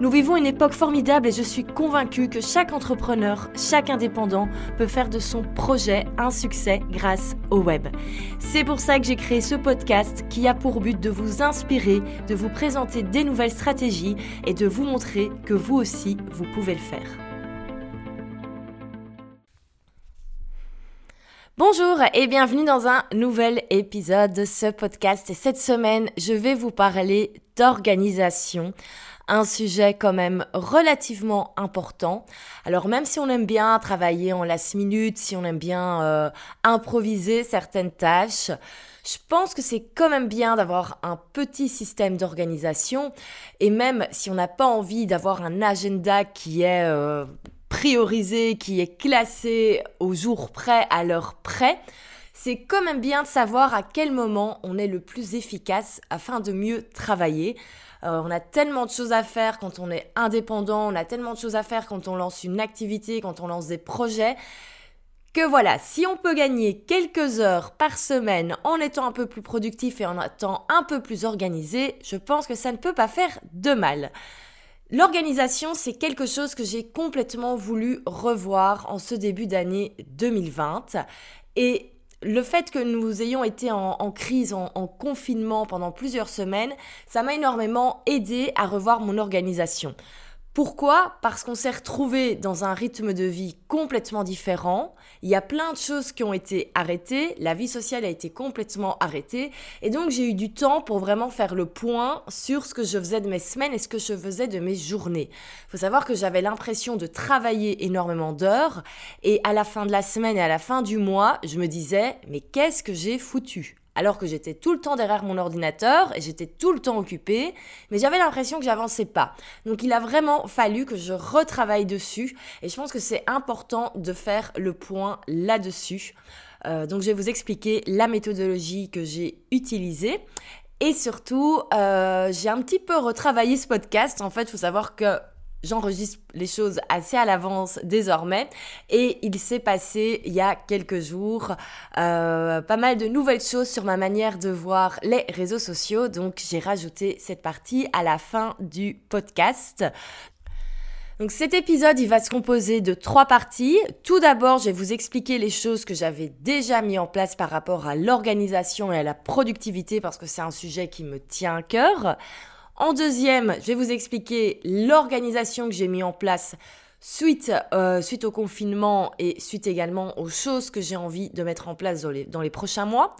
Nous vivons une époque formidable et je suis convaincue que chaque entrepreneur, chaque indépendant peut faire de son projet un succès grâce au web. C'est pour ça que j'ai créé ce podcast qui a pour but de vous inspirer, de vous présenter des nouvelles stratégies et de vous montrer que vous aussi, vous pouvez le faire. Bonjour et bienvenue dans un nouvel épisode de ce podcast. Et cette semaine, je vais vous parler d'organisation un sujet quand même relativement important. Alors même si on aime bien travailler en last minute, si on aime bien euh, improviser certaines tâches, je pense que c'est quand même bien d'avoir un petit système d'organisation et même si on n'a pas envie d'avoir un agenda qui est euh, priorisé, qui est classé au jour près, à l'heure près, c'est quand même bien de savoir à quel moment on est le plus efficace afin de mieux travailler. Euh, on a tellement de choses à faire quand on est indépendant, on a tellement de choses à faire quand on lance une activité, quand on lance des projets, que voilà, si on peut gagner quelques heures par semaine en étant un peu plus productif et en étant un peu plus organisé, je pense que ça ne peut pas faire de mal. L'organisation, c'est quelque chose que j'ai complètement voulu revoir en ce début d'année 2020 et le fait que nous ayons été en, crise, en, en, confinement pendant plusieurs semaines, ça m'a énormément aidé à revoir mon organisation. Pourquoi? Parce qu'on s'est retrouvé dans un rythme de vie complètement différent. Il y a plein de choses qui ont été arrêtées. La vie sociale a été complètement arrêtée. Et donc, j'ai eu du temps pour vraiment faire le point sur ce que je faisais de mes semaines et ce que je faisais de mes journées. Il faut savoir que j'avais l'impression de travailler énormément d'heures. Et à la fin de la semaine et à la fin du mois, je me disais, mais qu'est-ce que j'ai foutu? Alors que j'étais tout le temps derrière mon ordinateur et j'étais tout le temps occupée, mais j'avais l'impression que j'avançais pas. Donc il a vraiment fallu que je retravaille dessus et je pense que c'est important de faire le point là-dessus. Euh, donc je vais vous expliquer la méthodologie que j'ai utilisée. Et surtout, euh, j'ai un petit peu retravaillé ce podcast. En fait, il faut savoir que j'enregistre les choses assez à l'avance désormais. Et il s'est passé il y a quelques jours euh, pas mal de nouvelles choses sur ma manière de voir les réseaux sociaux. Donc j'ai rajouté cette partie à la fin du podcast. Donc cet épisode, il va se composer de trois parties. Tout d'abord, je vais vous expliquer les choses que j'avais déjà mis en place par rapport à l'organisation et à la productivité parce que c'est un sujet qui me tient à cœur. En deuxième, je vais vous expliquer l'organisation que j'ai mis en place suite, euh, suite au confinement et suite également aux choses que j'ai envie de mettre en place dans les, dans les prochains mois.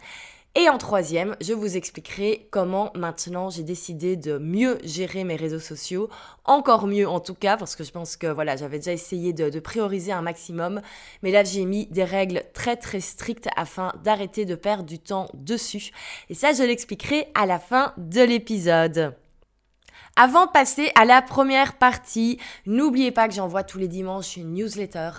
Et en troisième, je vous expliquerai comment maintenant j'ai décidé de mieux gérer mes réseaux sociaux, encore mieux en tout cas, parce que je pense que voilà, j'avais déjà essayé de, de, prioriser un maximum, mais là j'ai mis des règles très très strictes afin d'arrêter de perdre du temps dessus. Et ça, je l'expliquerai à la fin de l'épisode. Avant de passer à la première partie, n'oubliez pas que j'envoie tous les dimanches une newsletter.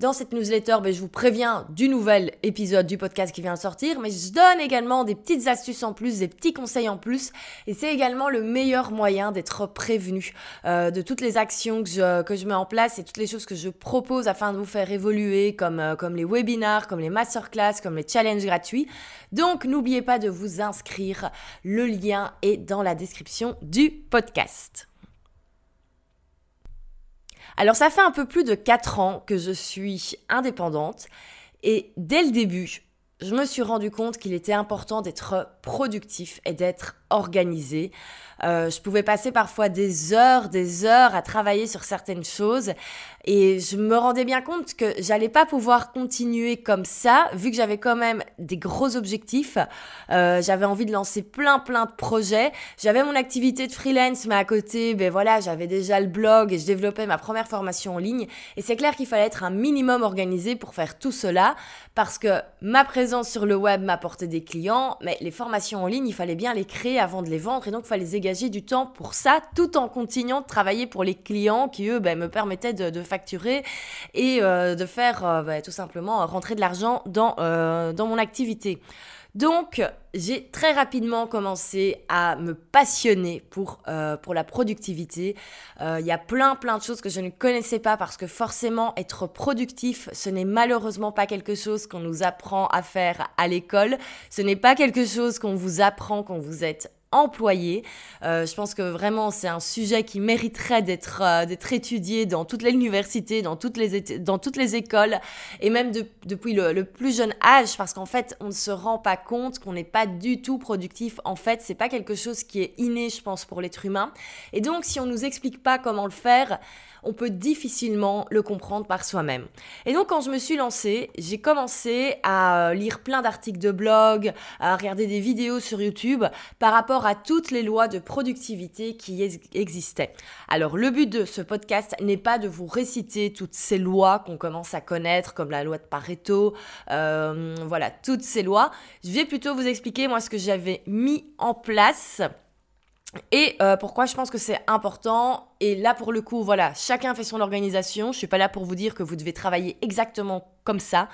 Dans cette newsletter, ben, je vous préviens du nouvel épisode du podcast qui vient de sortir, mais je donne également des petites astuces en plus, des petits conseils en plus, et c'est également le meilleur moyen d'être prévenu euh, de toutes les actions que je, que je mets en place et toutes les choses que je propose afin de vous faire évoluer, comme, euh, comme les webinars, comme les masterclass, comme les challenges gratuits. Donc n'oubliez pas de vous inscrire. Le lien est dans la description du podcast. Alors ça fait un peu plus de 4 ans que je suis indépendante et dès le début, je me suis rendu compte qu'il était important d'être productif et d'être organisé. Euh, je pouvais passer parfois des heures, des heures à travailler sur certaines choses et je me rendais bien compte que j'allais pas pouvoir continuer comme ça vu que j'avais quand même des gros objectifs. Euh, j'avais envie de lancer plein plein de projets. J'avais mon activité de freelance mais à côté, ben voilà, j'avais déjà le blog et je développais ma première formation en ligne et c'est clair qu'il fallait être un minimum organisé pour faire tout cela parce que ma présence sur le web m'apportait des clients mais les formations en ligne, il fallait bien les créer avant de les vendre et donc il fallait dégager du temps pour ça tout en continuant de travailler pour les clients qui eux ben, me permettaient de, facturer et euh, de faire euh, ben, tout simplement rentrer de l'argent dans, euh, dans mon activité. Donc, j'ai très rapidement commencé à me passionner pour, euh, pour la productivité. Euh, il y a plein, plein de choses que je ne connaissais pas parce que forcément, être productif, ce n'est malheureusement pas quelque chose qu'on nous apprend à faire à l'école. Ce n'est pas quelque chose qu'on vous apprend quand vous êtes employés. Euh, je pense que vraiment c'est un sujet qui mériterait d'être euh, d'être étudié dans toutes les universités, dans toutes les dans toutes les écoles et même depuis le, le, plus jeune âge parce qu'en fait on ne se rend pas compte qu'on n'est pas du tout productif. En fait c'est pas quelque chose qui est inné je pense pour l'être humain et donc si on nous explique pas comment le faire on peut difficilement le comprendre par soi-même. Et donc quand je me suis lancée, j'ai commencé à euh, lire plein d'articles de blog, à regarder des vidéos sur YouTube par rapport à toutes les lois de productivité qui existaient. Alors le but de ce podcast n'est pas de vous réciter toutes ces lois qu'on commence à connaître, comme la loi de Pareto, euh, voilà, toutes ces lois. Je vais plutôt vous expliquer moi ce que j'avais mis en place et euh, pourquoi je pense que c'est important. Et là, pour le coup, voilà, chacun fait son organisation. Je suis pas là pour vous dire que vous devez travailler exactement comme ça.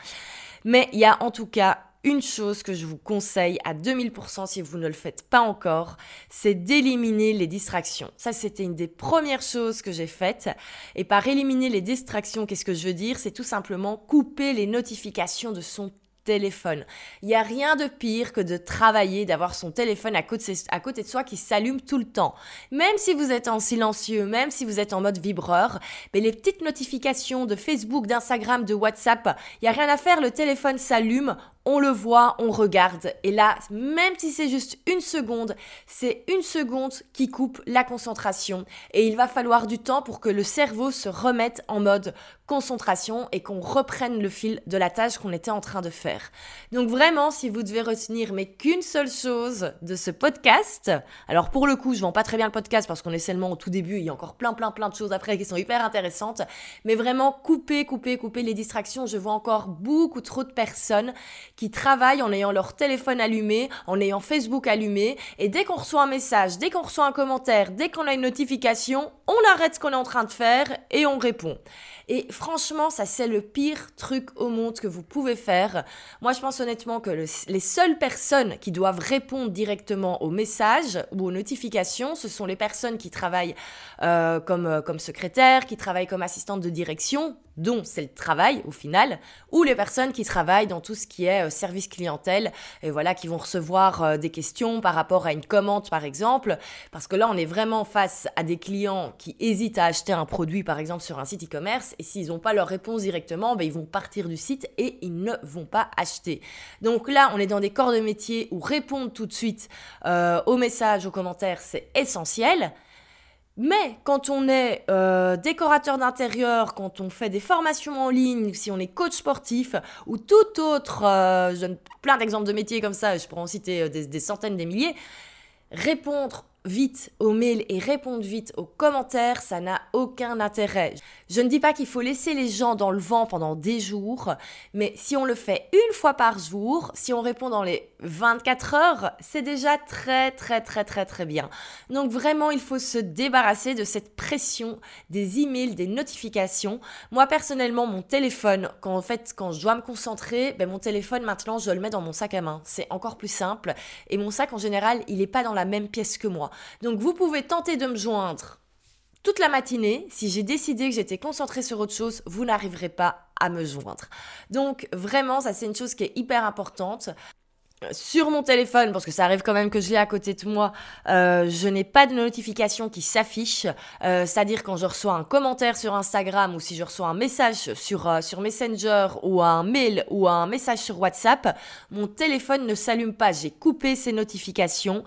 Mais il y a en tout cas une chose que je vous conseille à 2000% si vous ne le faites pas encore, c'est d'éliminer les distractions. Ça, c'était une des premières choses que j'ai faites. Et par éliminer les distractions, qu'est-ce que je veux dire? C'est tout simplement couper les notifications de son Il n'y a rien de pire que de travailler, d'avoir son téléphone à côté, à côté de soi qui s'allume tout le temps. Même si vous êtes en silencieux, même si vous êtes en mode vibreur, mais les petites notifications de Facebook, d'Instagram, de WhatsApp, il n'y a rien à faire, le téléphone s'allume, on le voit, on regarde. Et là, même si c'est juste une seconde, c'est une seconde qui coupe la concentration. Et il va falloir du temps pour que le cerveau se remette en mode concentration et qu'on reprenne le fil de la tâche qu'on était en train de faire. Donc vraiment, si vous devez retenir mais qu'une seule chose de ce podcast, alors pour le coup, je vends pas très bien le podcast parce qu'on est seulement au tout début, il y a encore plein plein plein de choses après qui sont hyper intéressantes, mais vraiment couper, couper, couper les distractions. Je vois encore beaucoup trop de personnes qui travaillent en ayant leur téléphone allumé, en ayant Facebook allumé, et dès qu'on reçoit un message, dès qu'on reçoit un commentaire, dès qu'on a une notification, on arrête ce qu'on est en train de faire et on répond. Et franchement, ça c'est le pire truc au monde que vous pouvez faire. Moi, je pense honnêtement que les seules personnes qui doivent répondre directement aux messages ou aux notifications, ce sont les personnes qui travaillent euh, comme, euh, comme secrétaire, qui travaillent comme assistante de direction, dont c'est le travail au final, ou les personnes qui travaillent dans tout ce qui est euh, service clientèle, et voilà, qui vont recevoir euh, des questions par rapport à une commande par exemple, parce que là on est vraiment face à des clients qui hésitent à acheter un produit par exemple sur un site e-commerce, et s'ils n'ont pas leur réponse directement, ben, ils vont partir du site et ils ne vont pas acheter. Donc là on est dans des corps de métier où répondre tout de suite euh, aux messages, aux commentaires, c'est essentiel. Mais quand on est euh, décorateur d'intérieur, quand on fait des formations en ligne, si on est coach sportif ou tout autre, euh, je donne plein d'exemples de métiers comme ça, je pourrais en citer euh, des, des centaines, des milliers, répondre vite aux mails et répondre vite aux commentaires, ça n'a aucun intérêt. Je ne dis pas qu'il faut laisser les gens dans le vent pendant des jours, mais si on le fait une fois par jour, si on répond dans les 24 heures, c'est déjà très très très très très bien. Donc vraiment, il faut se débarrasser de cette pression des emails, des notifications. Moi personnellement, mon téléphone, quand en fait quand je dois me concentrer, ben mon téléphone maintenant, je le mets dans mon sac à main. C'est encore plus simple et mon sac en général, il n'est pas dans la même pièce que moi. Donc vous pouvez tenter de me joindre toute la matinée. Si j'ai décidé que j'étais concentrée sur autre chose, vous n'arriverez pas à me joindre. Donc vraiment, ça c'est une chose qui est hyper importante sur mon téléphone, parce que ça arrive quand même que je l'ai à côté de moi, euh, je n'ai pas de notification qui s'affiche. Euh, c'est-à-dire quand je reçois un commentaire sur Instagram ou si je reçois un message sur, euh, sur Messenger ou un mail ou un message sur WhatsApp, mon téléphone ne s'allume pas. J'ai coupé ces notifications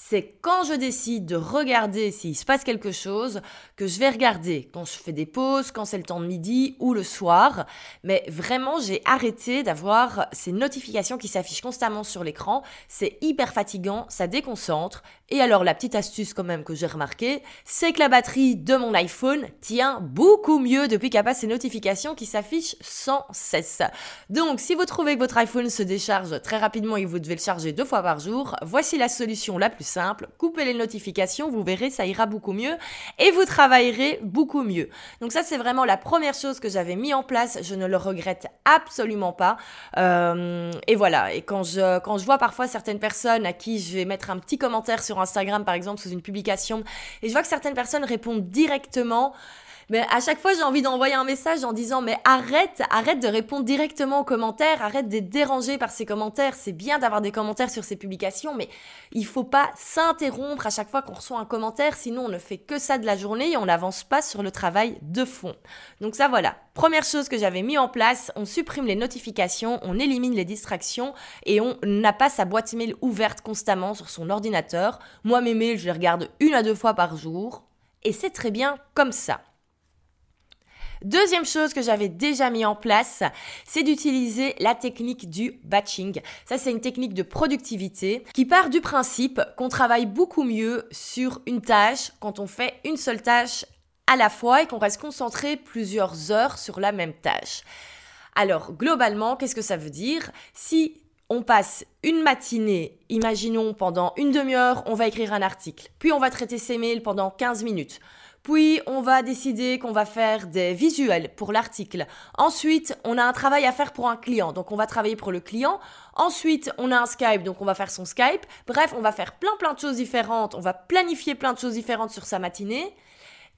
c'est quand je décide de regarder s'il se passe quelque chose que je vais regarder quand je fais des pauses, quand c'est le temps de midi ou le soir. Mais vraiment, j'ai arrêté d'avoir ces notifications qui s'affichent constamment sur l'écran. C'est hyper fatigant, ça déconcentre. Et alors, la petite astuce quand même que j'ai remarqué, c'est que la batterie de mon iPhone tient beaucoup mieux depuis qu'il n'y a pas ces notifications qui s'affichent sans cesse. Donc, si vous trouvez que votre iPhone se décharge très rapidement et que vous devez le charger deux fois par jour, voici la solution la plus simple. Coupez les notifications, vous verrez, ça ira beaucoup mieux et vous travaillerez beaucoup mieux. Donc ça, c'est vraiment la première chose que j'avais mis en place. Je ne le regrette absolument pas. Euh, et voilà. Et quand je, quand je vois parfois certaines personnes à qui je vais mettre un petit commentaire sur Instagram, par exemple, sous une publication, et je vois que certaines personnes répondent directement, mais à chaque fois, j'ai envie d'envoyer un message en disant mais arrête, arrête de répondre directement aux commentaires, arrête d'être dérangé par ces commentaires. C'est bien d'avoir des commentaires sur ces publications, mais il faut pas s'interrompre à chaque fois qu'on reçoit un commentaire, sinon on ne fait que ça de la journée et on n'avance pas sur le travail de fond. Donc ça voilà, première chose que j'avais mis en place, on supprime les notifications, on élimine les distractions et on n'a pas sa boîte mail ouverte constamment sur son ordinateur. Moi mes mails, je les regarde une à deux fois par jour et c'est très bien comme ça. Deuxième chose que j'avais déjà mis en place, c'est d'utiliser la technique du batching. Ça, c'est une technique de productivité qui part du principe qu'on travaille beaucoup mieux sur une tâche quand on fait une seule tâche à la fois et qu'on reste concentré plusieurs heures sur la même tâche. Alors, globalement, qu'est-ce que ça veut dire? Si on passe une matinée, imaginons pendant une demi-heure, on va écrire un article, puis on va traiter ses mails pendant 15 minutes, puis, on va décider qu'on va faire des visuels pour l'article. Ensuite, on a un travail à faire pour un client. Donc, on va travailler pour le client. Ensuite, on a un Skype. Donc, on va faire son Skype. Bref, on va faire plein, plein de choses différentes. On va planifier plein de choses différentes sur sa matinée.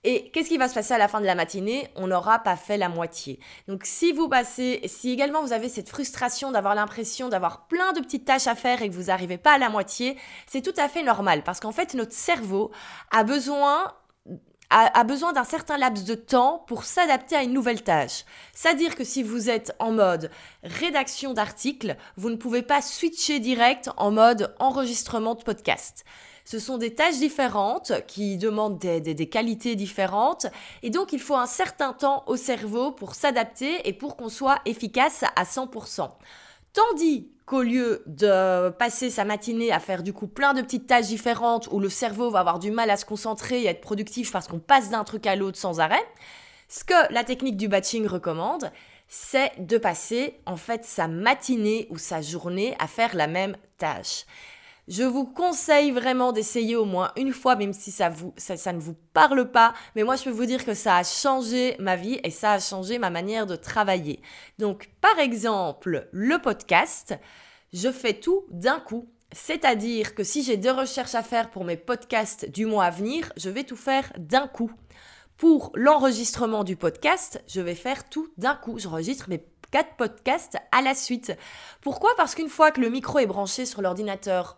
Et qu'est-ce qui va se passer à la fin de la matinée? On n'aura pas fait la moitié. Donc si vous passez, si également vous avez cette frustration d'avoir l'impression d'avoir plein de petites tâches à faire et que vous n'arrivez pas à la moitié, c'est tout à fait normal parce qu'en fait notre cerveau a besoin a, besoin d'un certain laps de temps pour s'adapter à une nouvelle tâche. C'est-à-dire que si vous êtes en mode rédaction d'articles, vous ne pouvez pas switcher direct en mode enregistrement de podcast. Ce sont des tâches différentes qui demandent des, des, qualités différentes et donc il faut un certain temps au cerveau pour s'adapter et pour qu'on soit efficace à 100%. Tandis qu'au lieu de passer sa matinée à faire du coup plein de petites tâches différentes où le cerveau va avoir du mal à se concentrer et à être productif parce qu'on passe d'un truc à l'autre sans arrêt, ce que la technique du batching recommande, c'est de passer en fait sa matinée ou sa journée à faire la même tâche. Je vous conseille vraiment d'essayer au moins une fois, même si ça, ne vous parle pas. Mais moi, je peux vous dire que ça a changé ma vie et ça a changé ma manière de travailler. Donc, par exemple, le podcast, je fais tout d'un coup. C'est-à-dire que si j'ai deux recherches à faire pour mes podcasts du mois à venir, je vais tout faire d'un coup. Pour l'enregistrement du podcast, je vais faire tout d'un coup. J'enregistre mes quatre podcasts à la suite. Pourquoi? Parce qu'une fois que le micro est branché sur l'ordinateur,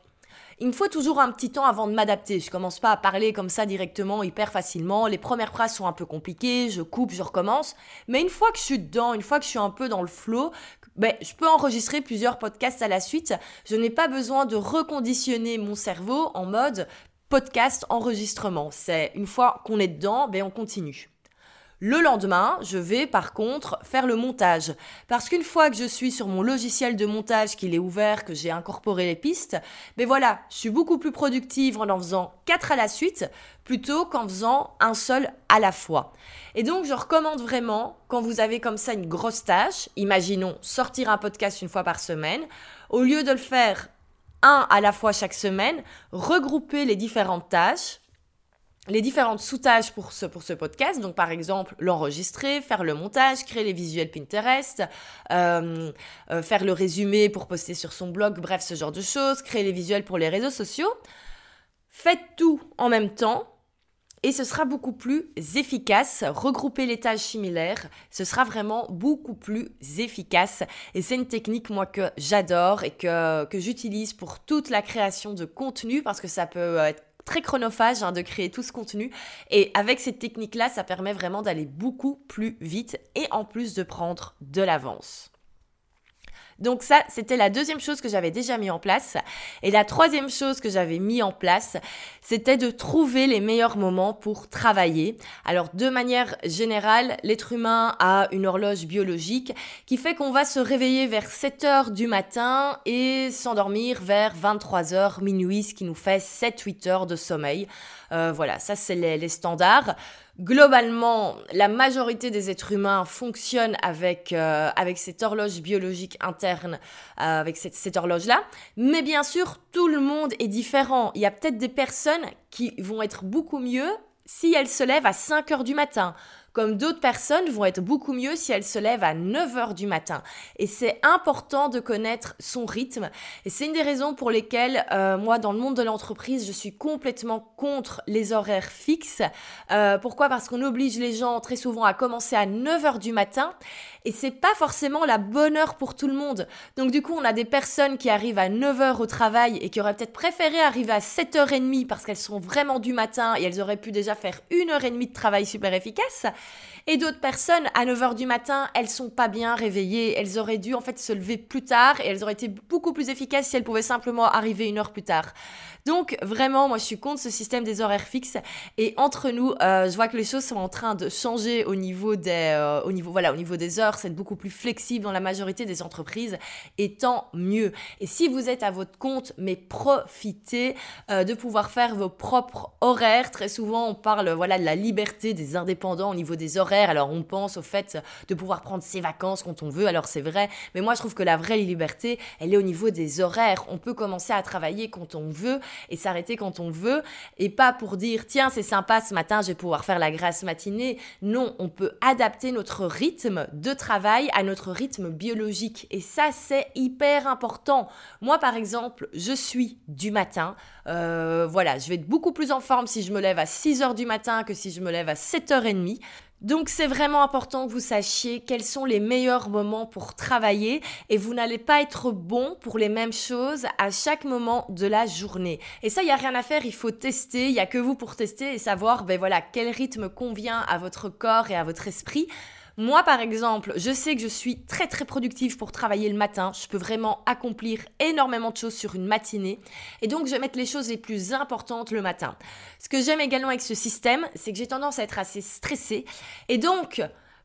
il me faut toujours un petit temps avant de m'adapter. Je commence pas à parler comme ça directement hyper facilement. Les premières phrases sont un peu compliquées, je coupe, je recommence. Mais une fois que je suis dedans, une fois que je suis un peu dans le flow, ben, je peux enregistrer plusieurs podcasts à la suite. Je n'ai pas besoin de reconditionner mon cerveau en mode podcast enregistrement. C'est une fois qu'on est dedans, ben on continue. Le lendemain, je vais par contre faire le montage. Parce qu'une fois que je suis sur mon logiciel de montage, qu'il est ouvert, que j'ai incorporé les pistes, ben voilà, je suis beaucoup plus productive en en faisant quatre à la suite plutôt qu'en faisant un seul à la fois. Et donc, je recommande vraiment, quand vous avez comme ça une grosse tâche, imaginons sortir un podcast une fois par semaine, au lieu de le faire un à la fois chaque semaine, regrouper les différentes tâches les différentes sous-tâches pour ce, pour ce podcast. Donc, par exemple, l'enregistrer, faire le montage, créer les visuels Pinterest, euh, euh, faire le résumé pour poster sur son blog, bref, ce genre de choses, créer les visuels pour les réseaux sociaux. Faites tout en même temps et ce sera beaucoup plus efficace. Regrouper les tâches similaires, ce sera vraiment beaucoup plus efficace. Et c'est une technique, moi, que j'adore et que, que j'utilise pour toute la création de contenu parce que ça peut être très chronophage hein, de créer tout ce contenu. Et avec cette technique-là, ça permet vraiment d'aller beaucoup plus vite et en plus de prendre de l'avance. Donc ça, c'était la deuxième chose que j'avais déjà mis en place. Et la troisième chose que j'avais mis en place, c'était de trouver les meilleurs moments pour travailler. Alors de manière générale, l'être humain a une horloge biologique qui fait qu'on va se réveiller vers 7 heures du matin et s'endormir vers 23 heures minuit, ce qui nous fait 7-8 heures de sommeil. Euh, voilà, ça c'est les, les standards. Globalement, la majorité des êtres humains fonctionnent avec, euh, avec cette horloge biologique interne, euh, avec cette, cette horloge-là. Mais bien sûr, tout le monde est différent. Il y a peut-être des personnes qui vont être beaucoup mieux si elles se lèvent à 5 heures du matin comme d'autres personnes vont être beaucoup mieux si elles se lèvent à 9 heures du matin. Et c'est important de connaître son rythme. Et c'est une des raisons pour lesquelles, euh, moi, dans le monde de l'entreprise, je suis complètement contre les horaires fixes. Euh, pourquoi? Parce qu'on oblige les gens très souvent à commencer à 9 heures du matin. Et c'est pas forcément la bonne heure pour tout le monde. Donc du coup, on a des personnes qui arrivent à 9 heures au travail et qui auraient peut-être préféré arriver à 7h30 parce qu'elles sont vraiment du matin et elles auraient pu déjà faire une heure et demie de travail super efficace. Et d'autres personnes, à 9h du matin, elles sont pas bien réveillées. Elles auraient dû en fait se lever plus tard et elles auraient été beaucoup plus efficaces si elles pouvaient simplement arriver une heure plus tard. Donc vraiment, moi je suis contre ce système des horaires fixes. Et entre nous, euh, je vois que les choses sont en train de changer au niveau des, euh, au niveau, voilà, au niveau des heures. C'est beaucoup plus flexible dans la majorité des entreprises. Et tant mieux. Et si vous êtes à votre compte, mais profitez euh, de pouvoir faire vos propres horaires. Très souvent, on parle voilà de la liberté des indépendants au niveau des horaires. Alors on pense au fait de pouvoir prendre ses vacances quand on veut. Alors c'est vrai. Mais moi je trouve que la vraie liberté, elle est au niveau des horaires. On peut commencer à travailler quand on veut et s'arrêter quand on veut et pas pour dire tiens c'est sympa ce matin je vais pouvoir faire la grasse matinée. Non, on peut adapter notre rythme de travail à notre rythme biologique et ça c'est hyper important. Moi par exemple je suis du matin, euh, voilà je vais être beaucoup plus en forme si je me lève à 6h du matin que si je me lève à 7h30. Donc c'est vraiment important que vous sachiez quels sont les meilleurs moments pour travailler et vous n'allez pas être bon pour les mêmes choses à chaque moment de la journée. Et ça, il n'y a rien à faire, il faut tester, il n'y a que vous pour tester et savoir ben voilà, quel rythme convient à votre corps et à votre esprit. Moi, par exemple, je sais que je suis très très productive pour travailler le matin. Je peux vraiment accomplir énormément de choses sur une matinée. Et donc, je vais mettre les choses les plus importantes le matin. Ce que j'aime également avec ce système, c'est que j'ai tendance à être assez stressée. Et donc,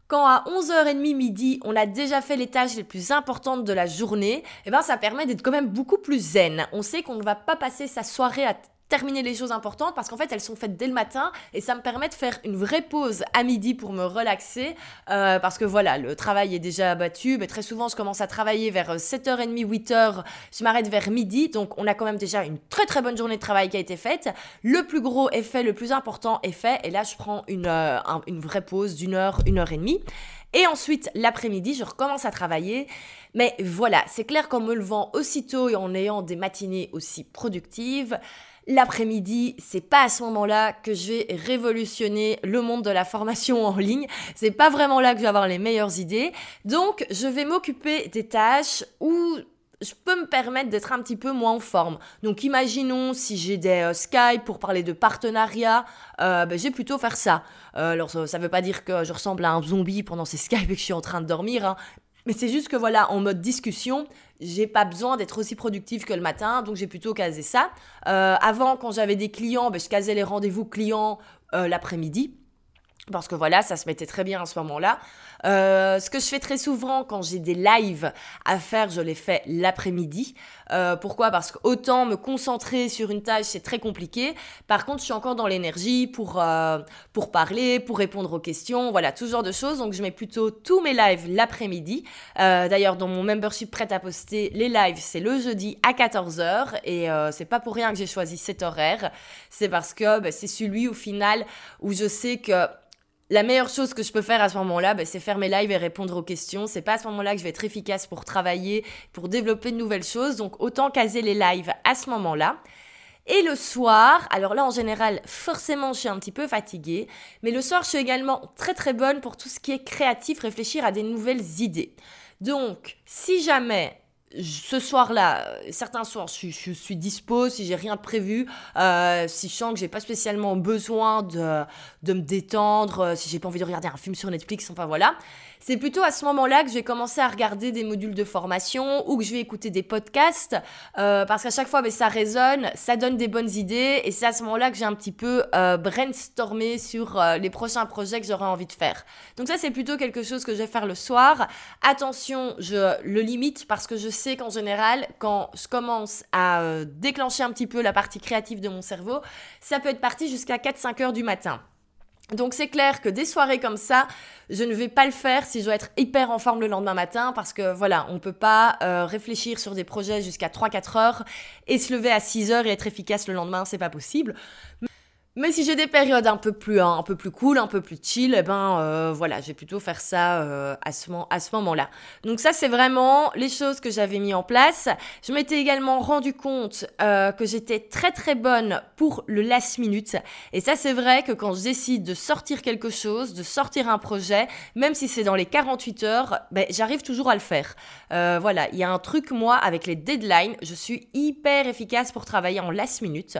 quand à 11h30 midi, on a déjà fait les tâches les plus importantes de la journée, eh ben ça permet d'être quand même beaucoup plus zen. On sait qu'on ne va pas passer sa soirée à terminer les choses importantes parce qu'en fait elles sont faites dès le matin et ça me permet de faire une vraie pause à midi pour me relaxer euh, parce que voilà le travail est déjà abattu mais très souvent je commence à travailler vers 7h30 8h je m'arrête vers midi donc on a quand même déjà une très très bonne journée de travail qui a été faite. Le plus gros est fait le plus important est fait et là je prends une, euh, une vraie pause d'une heure une heure et demie. Et ensuite, l'après-midi, je recommence à travailler. Mais voilà, c'est clair qu'en me levant aussitôt et en ayant des matinées aussi productives, L'après-midi, c'est pas à ce moment-là que je vais révolutionner le monde de la formation en ligne. C'est pas vraiment là que je vais avoir les meilleures idées. Donc, je vais m'occuper des tâches où je peux me permettre d'être un petit peu moins en forme. Donc imaginons si j'ai des euh, Skype pour parler de partenariat, euh, ben, j'ai plutôt faire ça. Euh, alors ça ne veut pas dire que je ressemble à un zombie pendant ces Skype et que je suis en train de dormir, hein. Mais c'est juste que voilà, en mode discussion, j'ai pas besoin d'être aussi productive que le matin, donc j'ai plutôt casé ça. Euh, avant, quand j'avais des clients, ben, je casais les rendez-vous clients euh, l'après-midi. Parce que voilà, ça se mettait très bien à ce moment-là. Euh, ce que je fais très souvent quand j'ai des lives à faire, je les fais l'après-midi. Euh, pourquoi? Parce qu'autant me concentrer sur une tâche, c'est très compliqué. Par contre, je suis encore dans l'énergie pour, euh, pour parler, pour répondre aux questions, voilà, tout ce genre de choses. Donc, je mets plutôt tous mes lives l'après-midi. D'ailleurs, dans mon membership prêt à poster, les lives, c'est le jeudi à 14h. Et c'est pas pour rien que j'ai choisi cet horaire. C'est parce que bah, c'est celui, au final, où je sais que la meilleure chose que je peux faire à ce moment-là, bah, c'est faire mes lives et répondre aux questions. C'est pas à ce moment-là que je vais être efficace pour travailler, pour développer de nouvelles choses. Donc autant caser les lives à ce moment-là. Et le soir, alors là en général, forcément je suis un petit peu fatiguée, mais le soir je suis également très très bonne pour tout ce qui est créatif, réfléchir à des nouvelles idées. Donc, si jamais ce soir-là, certains soirs, je, je, suis dispo si j'ai rien de prévu, euh, si je sens que j'ai pas spécialement besoin de, de me détendre, euh, si j'ai pas envie de regarder un film sur Netflix, enfin voilà. C'est plutôt à ce moment-là que je vais commencer à regarder des modules de formation ou que je vais écouter des podcasts euh, parce qu'à chaque fois, ben, ça résonne, ça donne des bonnes idées et c'est à ce moment-là que j'ai un petit peu euh, brainstormé sur euh, les prochains projets que j'aurais envie de faire. Donc ça, c'est plutôt quelque chose que je vais faire le soir. Attention, je le limite parce que je sais qu'en général, quand je commence à euh, déclencher un petit peu la partie créative de mon cerveau, ça peut être parti jusqu'à 4-5 heures du matin. Donc c'est clair que des soirées comme ça, je ne vais pas le faire si je dois être hyper en forme le lendemain matin parce que voilà, on peut pas euh, réfléchir sur des projets jusqu'à 3-4 heures et se lever à 6 heures et être efficace le lendemain, c'est pas possible. Mais si j'ai des périodes un peu plus un peu plus cool, un peu plus chill, eh ben euh, voilà, je vais plutôt faire ça euh, à ce, à ce moment-là. Donc ça c'est vraiment les choses que j'avais mis en place. Je m'étais également rendu compte euh, que j'étais très très bonne pour le last minute. Et ça c'est vrai que quand je décide de sortir quelque chose, de sortir un projet, même si c'est dans les 48 heures, ben, j'arrive toujours à le faire. voilà, il y a un truc moi avec les deadlines, je suis hyper efficace pour travailler en last minute.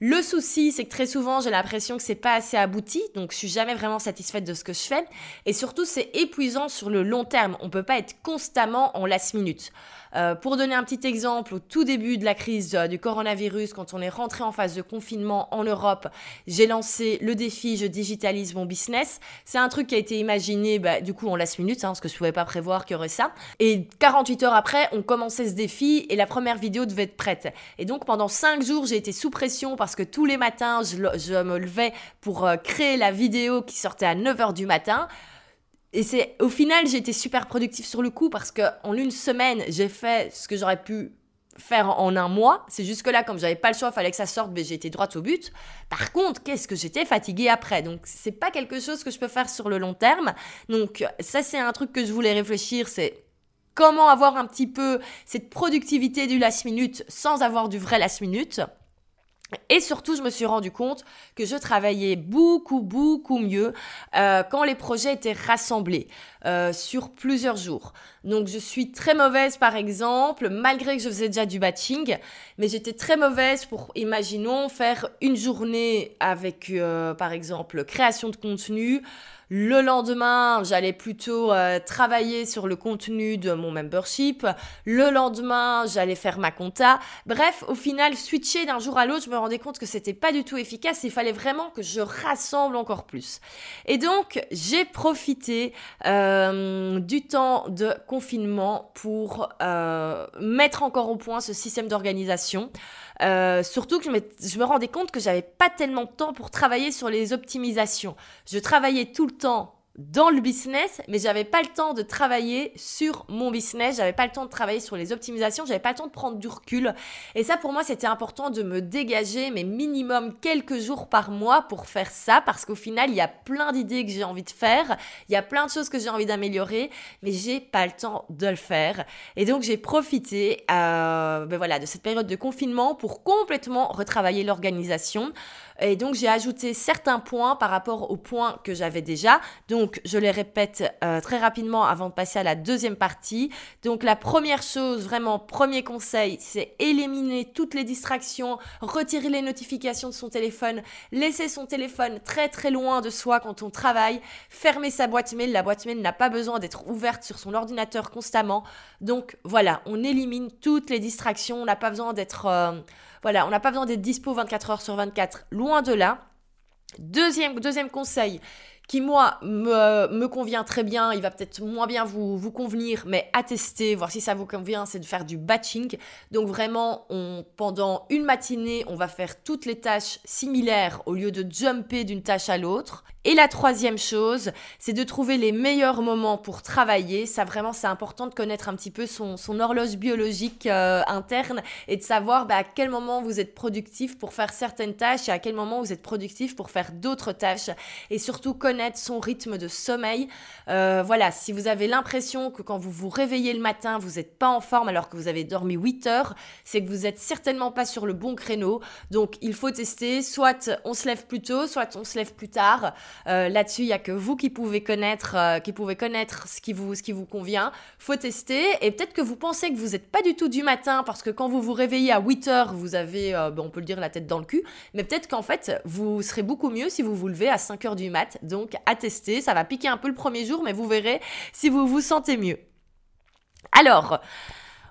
Le souci, c'est que très souvent, j'ai l'impression que c'est pas assez abouti, donc je suis jamais vraiment satisfaite de ce que je fais. Et surtout, c'est épuisant sur le long terme. On peut pas être constamment en last minute. Euh, pour donner un petit exemple, au tout début de la crise euh, du coronavirus, quand on est rentré en phase de confinement en Europe, j'ai lancé le défi Je digitalise mon business. C'est un truc qui a été imaginé bah, du coup en last minute, hein, parce que je pouvais pas prévoir qu'il y aurait ça. Et 48 heures après, on commençait ce défi et la première vidéo devait être prête. Et donc pendant 5 jours, j'ai été sous pression que tous les matins, je, me levais pour euh, créer la vidéo qui sortait à 9h du matin. Et c'est au final, j'ai été super productif sur le coup parce que en une semaine, j'ai fait ce que j'aurais pu faire en un mois. C'est jusque là, comme j'avais pas le choix, fallait que ça sorte, mais j'ai été droite au but. Par contre, qu'est-ce que j'étais fatiguée après? Donc c'est pas quelque chose que je peux faire sur le long terme. Donc ça, c'est un truc que je voulais réfléchir, c'est comment avoir un petit peu cette productivité du last minute sans avoir du vrai last minute. Et surtout, je me suis rendu compte que je travaillais beaucoup, beaucoup mieux euh, quand les projets étaient rassemblés euh, sur plusieurs jours. Donc, je suis très mauvaise, par exemple, malgré que je faisais déjà du batching, mais j'étais très mauvaise pour, imaginons, faire une journée avec, euh, par exemple, création de contenu, le lendemain, j'allais plutôt euh, travailler sur le contenu de mon membership. Le lendemain, j'allais faire ma compta. Bref, au final, switcher d'un jour à l'autre, je me rendais compte que c'était pas du tout efficace. Il fallait vraiment que je rassemble encore plus. Et donc, j'ai profité euh, du temps de confinement pour euh, mettre encore au point ce système d'organisation. Euh, surtout que je me, je me, rendais compte que j'avais pas tellement de temps pour travailler sur les optimisations. Je travaillais tout le temps dans le business, mais j'avais pas le temps de travailler sur mon business, j'avais pas le temps de travailler sur les optimisations, j'avais pas le temps de prendre du recul. Et ça, pour moi, c'était important de me dégager, mais minimum quelques jours par mois pour faire ça, parce qu'au final, il y a plein d'idées que j'ai envie de faire, il y a plein de choses que j'ai envie d'améliorer, mais j'ai pas le temps de le faire. Et donc, j'ai profité, euh, ben voilà, de cette période de confinement pour complètement retravailler l'organisation. Et donc, j'ai ajouté certains points par rapport aux points que j'avais déjà. Donc, je les répète euh, très rapidement avant de passer à la deuxième partie. Donc, la première chose, vraiment, premier conseil, c'est éliminer toutes les distractions, retirer les notifications de son téléphone, laisser son téléphone très très loin de soi quand on travaille, fermer sa boîte mail. La boîte mail n'a pas besoin d'être ouverte sur son ordinateur constamment. Donc, voilà, on élimine toutes les distractions. On n'a pas besoin d'être... Euh, voilà, on n'a pas besoin d'être dispo 24 heures sur 24, loin de là. Deuxième, conseil, qui moi me, convient très bien, il va peut-être moins bien vous, vous convenir, mais à tester, voir si ça vous convient, c'est de faire du batching. Donc vraiment, pendant une matinée, on va faire toutes les tâches similaires au lieu de jumper d'une tâche à l'autre. Et la troisième chose, c'est de trouver les meilleurs moments pour travailler. Ça vraiment, c'est important de connaître un petit peu son, horloge biologique euh, interne et de savoir bah, à quel moment vous êtes productif pour faire certaines tâches et à quel moment vous êtes productif pour faire d'autres tâches. Et surtout connaître son rythme de sommeil. Euh, voilà, si vous avez l'impression que quand vous vous réveillez le matin, vous n'êtes pas en forme alors que vous avez dormi 8 heures, c'est que vous n'êtes certainement pas sur le bon créneau. Donc il faut tester, soit on se lève plus tôt, soit on se lève plus tard. Euh, là-dessus, il y a que vous qui pouvez connaître, euh, qui pouvez connaître ce qui vous, ce qui vous convient. Faut tester et peut-être que vous pensez que vous n'êtes pas du tout du matin parce que quand vous vous réveillez à 8 heures, vous avez, euh, on peut le dire, la tête dans le cul. Mais peut-être qu'en fait, vous serez beaucoup mieux si vous vous levez à 5 heures du mat. Donc, à tester. Ça va piquer un peu le premier jour, mais vous verrez si vous vous sentez mieux. Alors,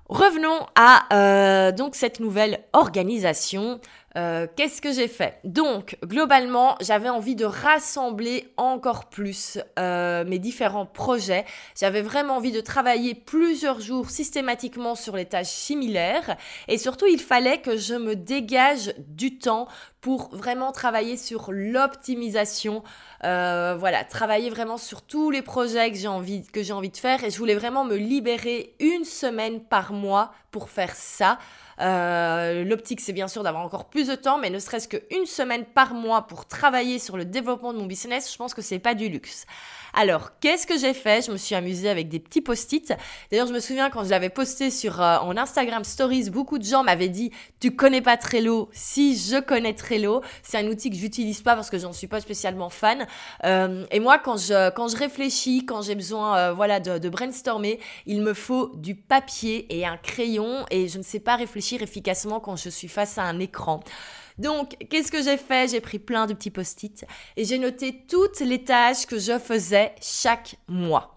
revenons à donc cette nouvelle organisation. Euh, qu'est-ce que j'ai fait? Donc, globalement, j'avais envie de rassembler encore plus euh, mes différents projets. J'avais vraiment envie de travailler plusieurs jours systématiquement sur les tâches similaires. Et surtout, il fallait que je me dégage du temps pour vraiment travailler sur l'optimisation. Euh, voilà, travailler vraiment sur tous les projets que j'ai envie, que j'ai envie de faire. Et je voulais vraiment me libérer une semaine par mois pour faire ça. Euh, l'optique, c'est bien sûr d'avoir encore plus de temps, mais ne serait-ce qu'une semaine par mois pour travailler sur le développement de mon business, je pense que c'est pas du luxe. Alors, qu'est-ce que j'ai fait? Je me suis amusée avec des petits post-it. D'ailleurs, je me souviens quand je l'avais posté sur euh, Instagram Stories, beaucoup de gens m'avaient dit "Tu connais pas Trello? Si je connais Trello, c'est un outil que j'utilise pas parce que j'en suis pas spécialement fan. Euh, et moi, quand je quand je réfléchis, quand j'ai besoin euh, voilà de brainstormer, il me faut du papier et un crayon et je ne sais pas réfléchir efficacement quand je suis face à un écran. Donc, qu'est-ce que j'ai fait? J'ai pris plein de petits post-it et j'ai noté toutes les tâches que je faisais chaque mois.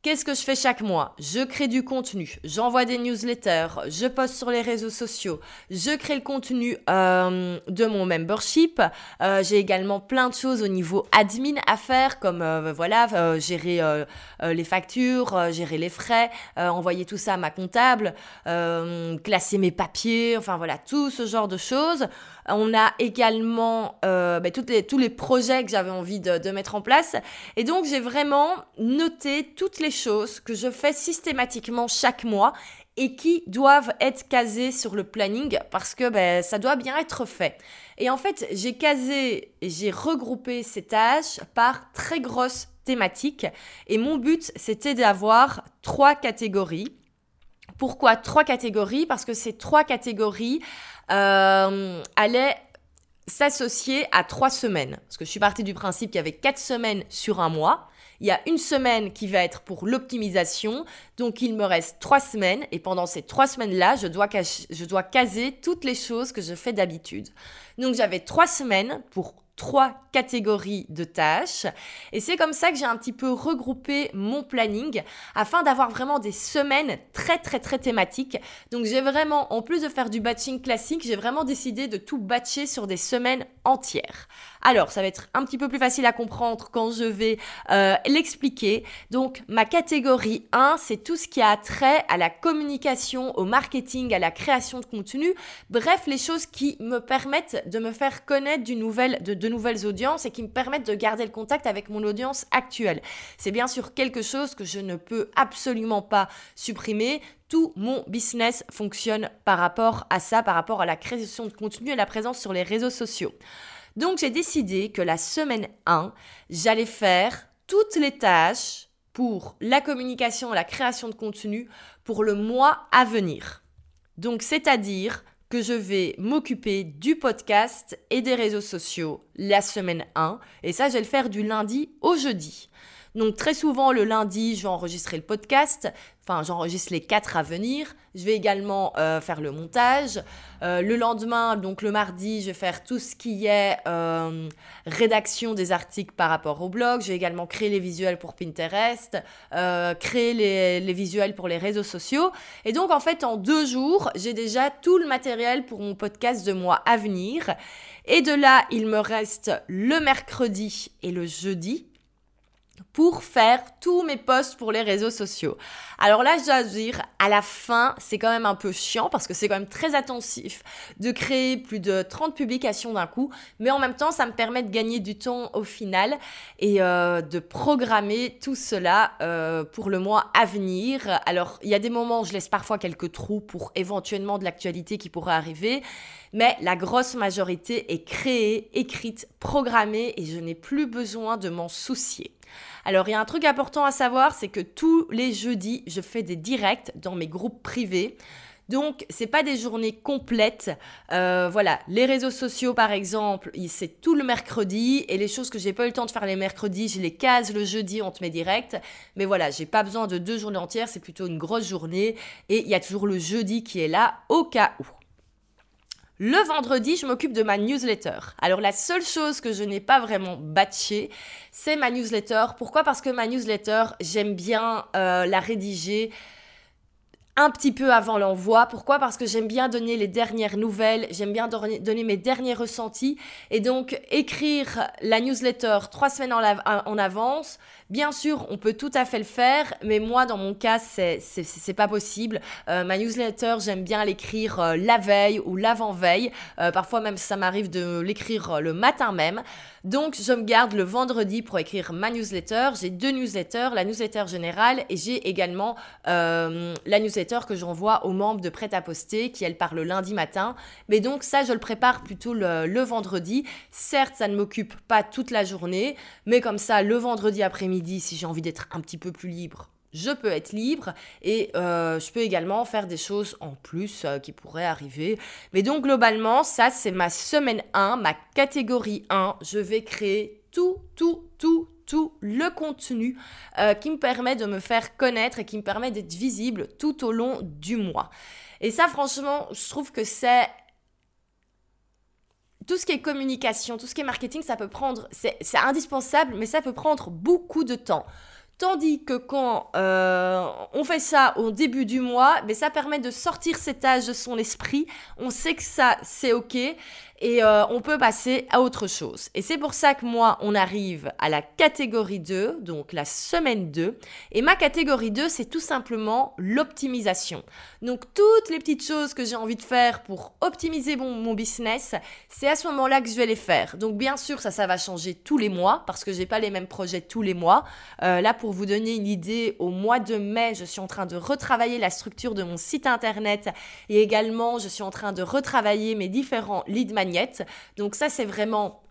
Qu'est-ce que je fais chaque mois? Je crée du contenu, j'envoie des newsletters, je poste sur les réseaux sociaux, je crée le contenu euh, de mon membership. Euh, j'ai également plein de choses au niveau admin à faire, comme euh, voilà gérer les factures, gérer les frais, envoyer tout ça à ma comptable, classer mes papiers, enfin voilà tout ce genre de choses. On a également toutes les, tous les projets que j'avais envie de, de mettre en place. Et donc j'ai vraiment noté toutes choses que je fais systématiquement chaque mois et qui doivent être casées sur le planning parce que ben, ça doit bien être fait. Et en fait, j'ai casé et j'ai regroupé ces tâches par très grosses thématiques et mon but c'était d'avoir trois catégories. Pourquoi trois catégories? Parce que ces trois catégories euh, allaient s'associer à trois semaines. Parce que je suis partie du principe qu'il y avait quatre semaines sur un mois. Il y a une semaine qui va être pour l'optimisation, donc il me reste trois semaines et pendant ces trois semaines-là, je dois, caser toutes les choses que je fais d'habitude. Donc j'avais trois semaines pour trois catégories de tâches. Et c'est comme ça que j'ai un petit peu regroupé mon planning afin d'avoir vraiment des semaines très très très thématiques. Donc j'ai vraiment, en plus de faire du batching classique, j'ai vraiment décidé de tout batcher sur des semaines entières. Alors, ça va être un petit peu plus facile à comprendre quand je vais euh, l'expliquer. Donc, ma catégorie 1, c'est tout ce qui a trait à la communication, au marketing, à la création de contenu. Bref, les choses qui me permettent de me faire connaître de, de nouvelles audiences et qui me permettent de garder le contact avec mon audience actuelle. C'est bien sûr quelque chose que je ne peux absolument pas supprimer. Tout mon business fonctionne par rapport à ça, par rapport à la création de contenu et la présence sur les réseaux sociaux. Donc j'ai décidé que la semaine 1, j'allais faire toutes les tâches pour la communication la création de contenu pour le mois à venir. Donc c'est-à-dire que je vais m'occuper du podcast et des réseaux sociaux la semaine 1. Et ça, je vais le faire du lundi au jeudi. Donc très souvent le lundi, je vais enregistrer le podcast. Enfin, j'enregistre les quatre à venir. Je vais également euh, faire le montage. Euh, le lendemain, donc le mardi, je vais faire tout ce qui est euh, rédaction des articles par rapport au blog. Je vais également créer les visuels pour Pinterest, créer les, les visuels pour les réseaux sociaux. Et donc, en fait, en deux jours, j'ai déjà tout le matériel pour mon podcast de mois à venir. Et de là, il me reste le mercredi et le jeudi pour faire tous mes posts pour les réseaux sociaux. Alors là, je dois dire, à la fin, c'est quand même un peu chiant parce que c'est quand même très intensif de créer plus de 30 publications d'un coup, mais en même temps, ça me permet de gagner du temps au final et euh, de programmer tout cela euh, pour le mois à venir. Alors, il y a des moments où je laisse parfois quelques trous pour éventuellement de l'actualité qui pourrait arriver, mais la grosse majorité est créée, écrite, programmée et je n'ai plus besoin de m'en soucier. Alors, il y a un truc important à savoir, c'est que tous les jeudis, je fais des directs dans mes groupes privés. Donc, c'est pas des journées complètes. Euh, voilà, les réseaux sociaux, par exemple, c'est tout le mercredi. Et les choses que j'ai pas eu le temps de faire les mercredis, je les case le jeudi entre mes directs. Mais voilà, j'ai pas besoin de deux journées entières. C'est plutôt une grosse journée. Et il y a toujours le jeudi qui est là au cas où. Le vendredi, je m'occupe de ma newsletter. Alors la seule chose que je n'ai pas vraiment batchée, c'est ma newsletter. Pourquoi? Parce que ma newsletter, j'aime bien euh, la rédiger un petit peu avant l'envoi. Pourquoi? Parce que j'aime bien donner les dernières nouvelles, j'aime bien donner mes derniers ressentis. Et donc, écrire la newsletter trois semaines en, avance, bien sûr, on peut tout à fait le faire, mais moi, dans mon cas, c'est, pas possible. Euh, ma newsletter, j'aime bien l'écrire euh, la veille ou l'avant-veille. Euh, parfois même, ça m'arrive de l'écrire le matin même. Donc, je me garde le vendredi pour écrire ma newsletter. J'ai deux newsletters, la newsletter générale et j'ai également la newsletter que j'envoie aux membres de Prêt à poster, qui elle part le lundi matin. Mais donc ça, je le prépare plutôt le, vendredi. Certes, ça ne m'occupe pas toute la journée, mais comme ça, le vendredi après-midi, si j'ai envie d'être un petit peu plus libre, je peux être libre et euh, je peux également faire des choses en plus euh, qui pourraient arriver. Mais donc globalement, ça c'est ma semaine 1, ma catégorie 1. Je vais créer tout, tout, tout, tout le contenu euh, qui me permet de me faire connaître et qui me permet d'être visible tout au long du mois. Et ça, franchement, je trouve que c'est tout ce qui est communication, tout ce qui est marketing, ça peut prendre, c'est indispensable, mais ça peut prendre beaucoup de temps. Tandis que quand euh, on fait ça au début du mois, mais ben, ça permet de sortir cet âge de son esprit. On sait que ça, c'est OK et euh, on peut passer à autre chose. Et c'est pour ça que moi, on arrive à la catégorie 2, donc la semaine 2. Et ma catégorie 2, c'est tout simplement l'optimisation. Donc toutes les petites choses que j'ai envie de faire pour optimiser mon, mon business, c'est à ce moment-là que je vais les faire. Donc bien sûr, ça, ça va changer tous les mois parce que j'ai pas les mêmes projets tous les mois. Euh, là, pour vous donner une idée, au mois de mai, je suis en train de retravailler la structure de mon site internet et également, je suis en train de retravailler mes différents lead donc ça, c'est vraiment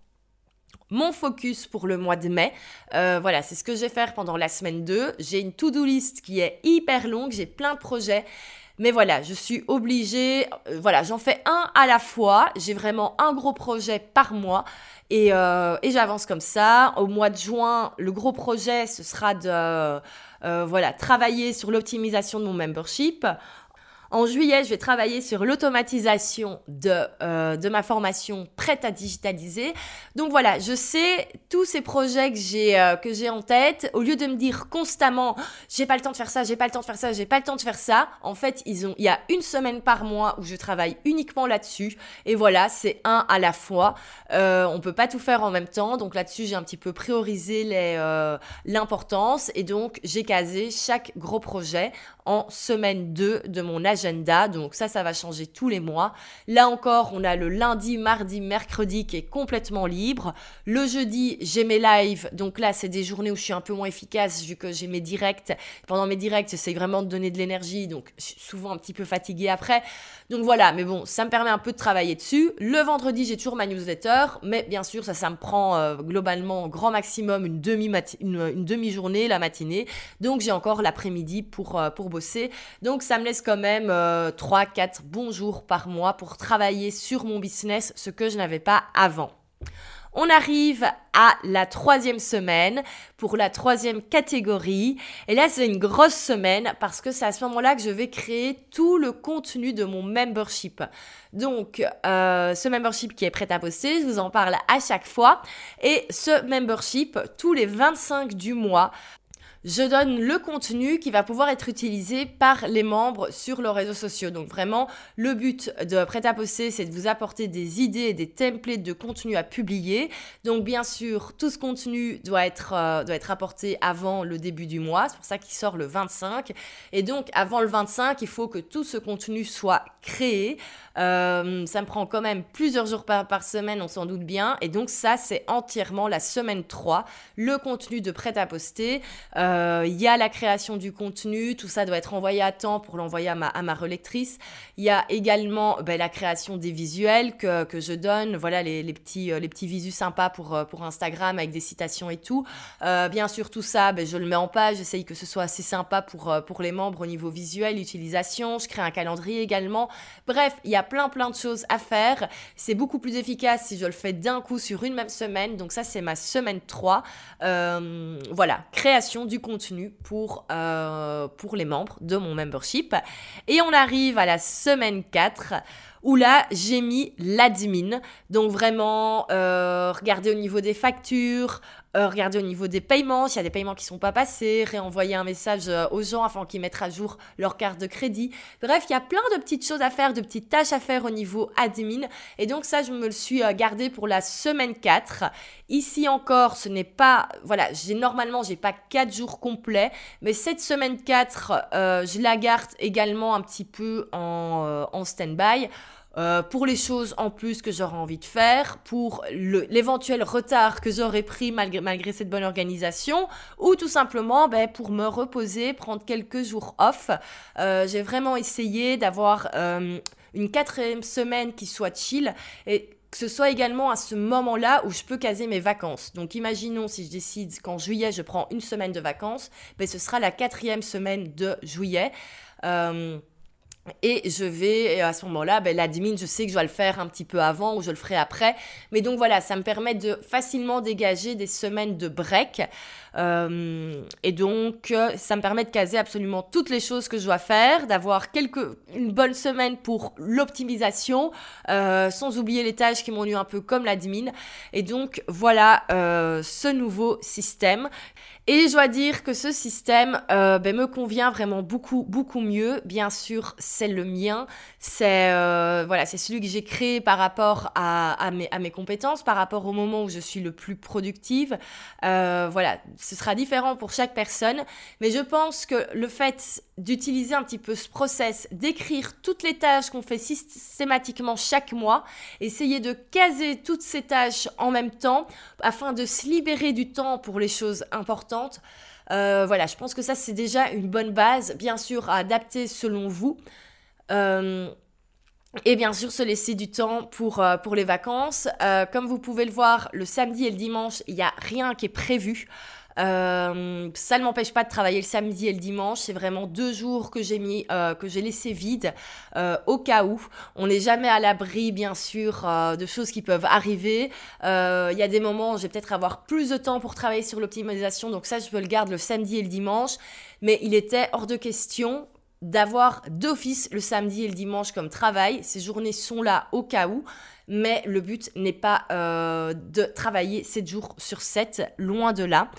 mon focus pour le mois de mai. Euh, voilà, c'est ce que je vais faire pendant la semaine 2. J'ai une to-do list qui est hyper longue, j'ai plein de projets. Mais voilà, je suis obligée, euh, voilà, j'en fais un à la fois. J'ai vraiment un gros projet par mois et, euh, et j'avance comme ça. Au mois de juin, le gros projet, ce sera de, voilà, travailler sur l'optimisation de mon membership. En juillet, je vais travailler sur l'automatisation de, euh, de ma formation prête à digitaliser. Donc voilà, je sais tous ces projets que j'ai euh, que j'ai en tête. Au lieu de me dire constamment, j'ai pas le temps de faire ça, j'ai pas le temps de faire ça, j'ai pas le temps de faire ça. En fait, il y a une semaine par mois où je travaille uniquement là-dessus. Et voilà, c'est un à la fois. Euh, on peut pas tout faire en même temps. Donc là-dessus, j'ai un petit peu priorisé euh, l'importance et donc j'ai casé chaque gros projet en semaine 2 de mon agenda. Donc ça, ça va changer tous les mois. Là encore, on a le lundi, mardi, mercredi qui est complètement libre. Le jeudi, j'ai mes lives. Donc là, c'est des journées où je suis un peu moins efficace vu que j'ai mes directs. Pendant mes directs, j'essaie vraiment de donner de l'énergie. Donc souvent un petit peu fatiguée après. Donc voilà, mais bon, ça me permet un peu de travailler dessus. Le vendredi, j'ai toujours ma newsletter. Mais bien sûr, ça, ça me prend euh, globalement grand maximum une demi-journée, la matinée. Donc j'ai encore l'après-midi pour, euh, pour donc ça me laisse quand même 3-4 euh, bons jours par mois pour travailler sur mon business, ce que je n'avais pas avant. On arrive à la troisième semaine pour la troisième catégorie. Et là, c'est une grosse semaine parce que c'est à ce moment-là que je vais créer tout le contenu de mon membership. Donc, euh, ce membership qui est prêt à poster, je vous en parle à chaque fois. Et ce membership, tous les 25 du mois, je donne le contenu qui va pouvoir être utilisé par les membres sur leurs réseaux sociaux. Donc vraiment, le but de Prêt à poster, c'est de vous apporter des idées et des templates de contenu à publier. Donc bien sûr, tout ce contenu doit être, euh, doit être apporté avant le début du mois. C'est pour ça qu'il sort le 25. Et donc avant le 25, il faut que tout ce contenu soit créé. Euh, ça me prend quand même plusieurs jours par, semaine, on s'en doute bien. Et donc ça, c'est entièrement la semaine 3, le contenu de Prêt à poster. Euh, il y a la création du contenu, tout ça doit être envoyé à temps pour l'envoyer à ma, relectrice. Il y a également ben, la création des visuels que, je donne, voilà les, euh, petits visus sympas pour, pour Instagram avec des citations et tout. bien sûr, tout ça, ben, je le mets en page, j'essaye que ce soit assez sympa pour, les membres au niveau visuel, utilisation. Je crée un calendrier également. Bref, il y a plein plein de choses à faire. C'est beaucoup plus efficace si je le fais d'un coup sur une même semaine. Donc ça, c'est ma semaine 3. Euh, voilà, création du contenu pour, euh, pour les membres de mon membership. Et on arrive à la semaine 4 où là, j'ai mis l'admin. Donc vraiment, euh, regarder au niveau des factures, euh, regarder au niveau des paiements, s'il y a des paiements qui sont pas passés, réenvoyer un message euh, aux gens afin qu'ils mettent à jour leur carte de crédit. Bref, il y a plein de petites choses à faire, de petites tâches à faire au niveau admin. Et donc ça, je me le suis euh, gardé pour la semaine 4. Ici encore, ce n'est pas... Voilà, j'ai normalement, j'ai pas 4 jours complets. Mais cette semaine 4, je la garde également un petit peu en, en stand-by. Euh, pour les choses en plus que j'aurais envie de faire, pour l'éventuel retard que j'aurais pris malgré, cette bonne organisation, ou tout simplement ben, pour me reposer, prendre quelques jours off. Euh, j'ai vraiment essayé d'avoir euh, une quatrième semaine qui soit chill et que ce soit également à ce moment-là où je peux caser mes vacances. Donc imaginons si je décide qu'en juillet je prends une semaine de vacances, ben, ce sera la quatrième semaine de juillet. Et je vais, à ce moment-là, ben, l'admin, je sais que je dois le faire un petit peu avant ou je le ferai après. Mais donc voilà, ça me permet de facilement dégager des semaines de break. Euh, et donc, ça me permet de caser absolument toutes les choses que je dois faire, d'avoir une bonne semaine pour l'optimisation, euh, sans oublier les tâches qui m'ennuient un peu comme l'admin. Et donc, voilà euh, ce nouveau système. Et je dois dire que ce système euh, ben, me convient vraiment beaucoup, beaucoup mieux. Bien sûr, c'est le mien. C'est euh, voilà, celui que j'ai créé par rapport à, mes, à mes compétences, par rapport au moment où je suis le plus productive. Euh, voilà, ce sera différent pour chaque personne. Mais je pense que le fait d'utiliser un petit peu ce process, d'écrire toutes les tâches qu'on fait systématiquement chaque mois, essayer de caser toutes ces tâches en même temps afin de se libérer du temps pour les choses importantes. Euh, voilà, je pense que ça c'est déjà une bonne base, bien sûr à adapter selon vous. Euh, et bien sûr, se laisser du temps pour, euh, pour les vacances. comme vous pouvez le voir, le samedi et le dimanche, il n'y a rien qui est prévu. Euh, ça ne m'empêche pas de travailler le samedi et le dimanche. C'est vraiment deux jours que j'ai mis, euh, que j'ai laissé vide euh, au cas où. On n'est jamais à l'abri, bien sûr, de choses qui peuvent arriver. Il y a des moments où je vais peut-être avoir plus de temps pour travailler sur l'optimisation. Donc ça, je peux le garder le samedi et le dimanche. Mais il était hors de question d'avoir d'office le samedi et le dimanche comme travail. Ces journées sont là au cas où, mais le but n'est pas de travailler 7 jours sur 7, loin de là.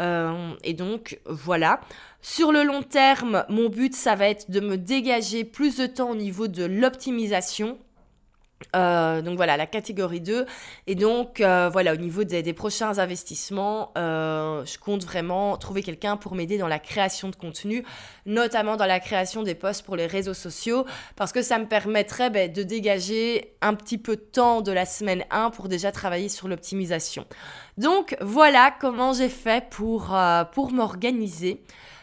Euh, et donc voilà. Sur le long terme, mon but, ça va être de me dégager plus de temps au niveau de l'optimisation. Euh, donc voilà, la catégorie 2. Et donc euh, voilà, au niveau des, prochains investissements, je compte vraiment trouver quelqu'un pour m'aider dans la création de contenu, notamment dans la création des posts pour les réseaux sociaux, parce que ça me permettrait ben, de dégager un petit peu de temps de la semaine 1 pour déjà travailler sur l'optimisation. Donc voilà comment j'ai fait euh, pour m'organiser.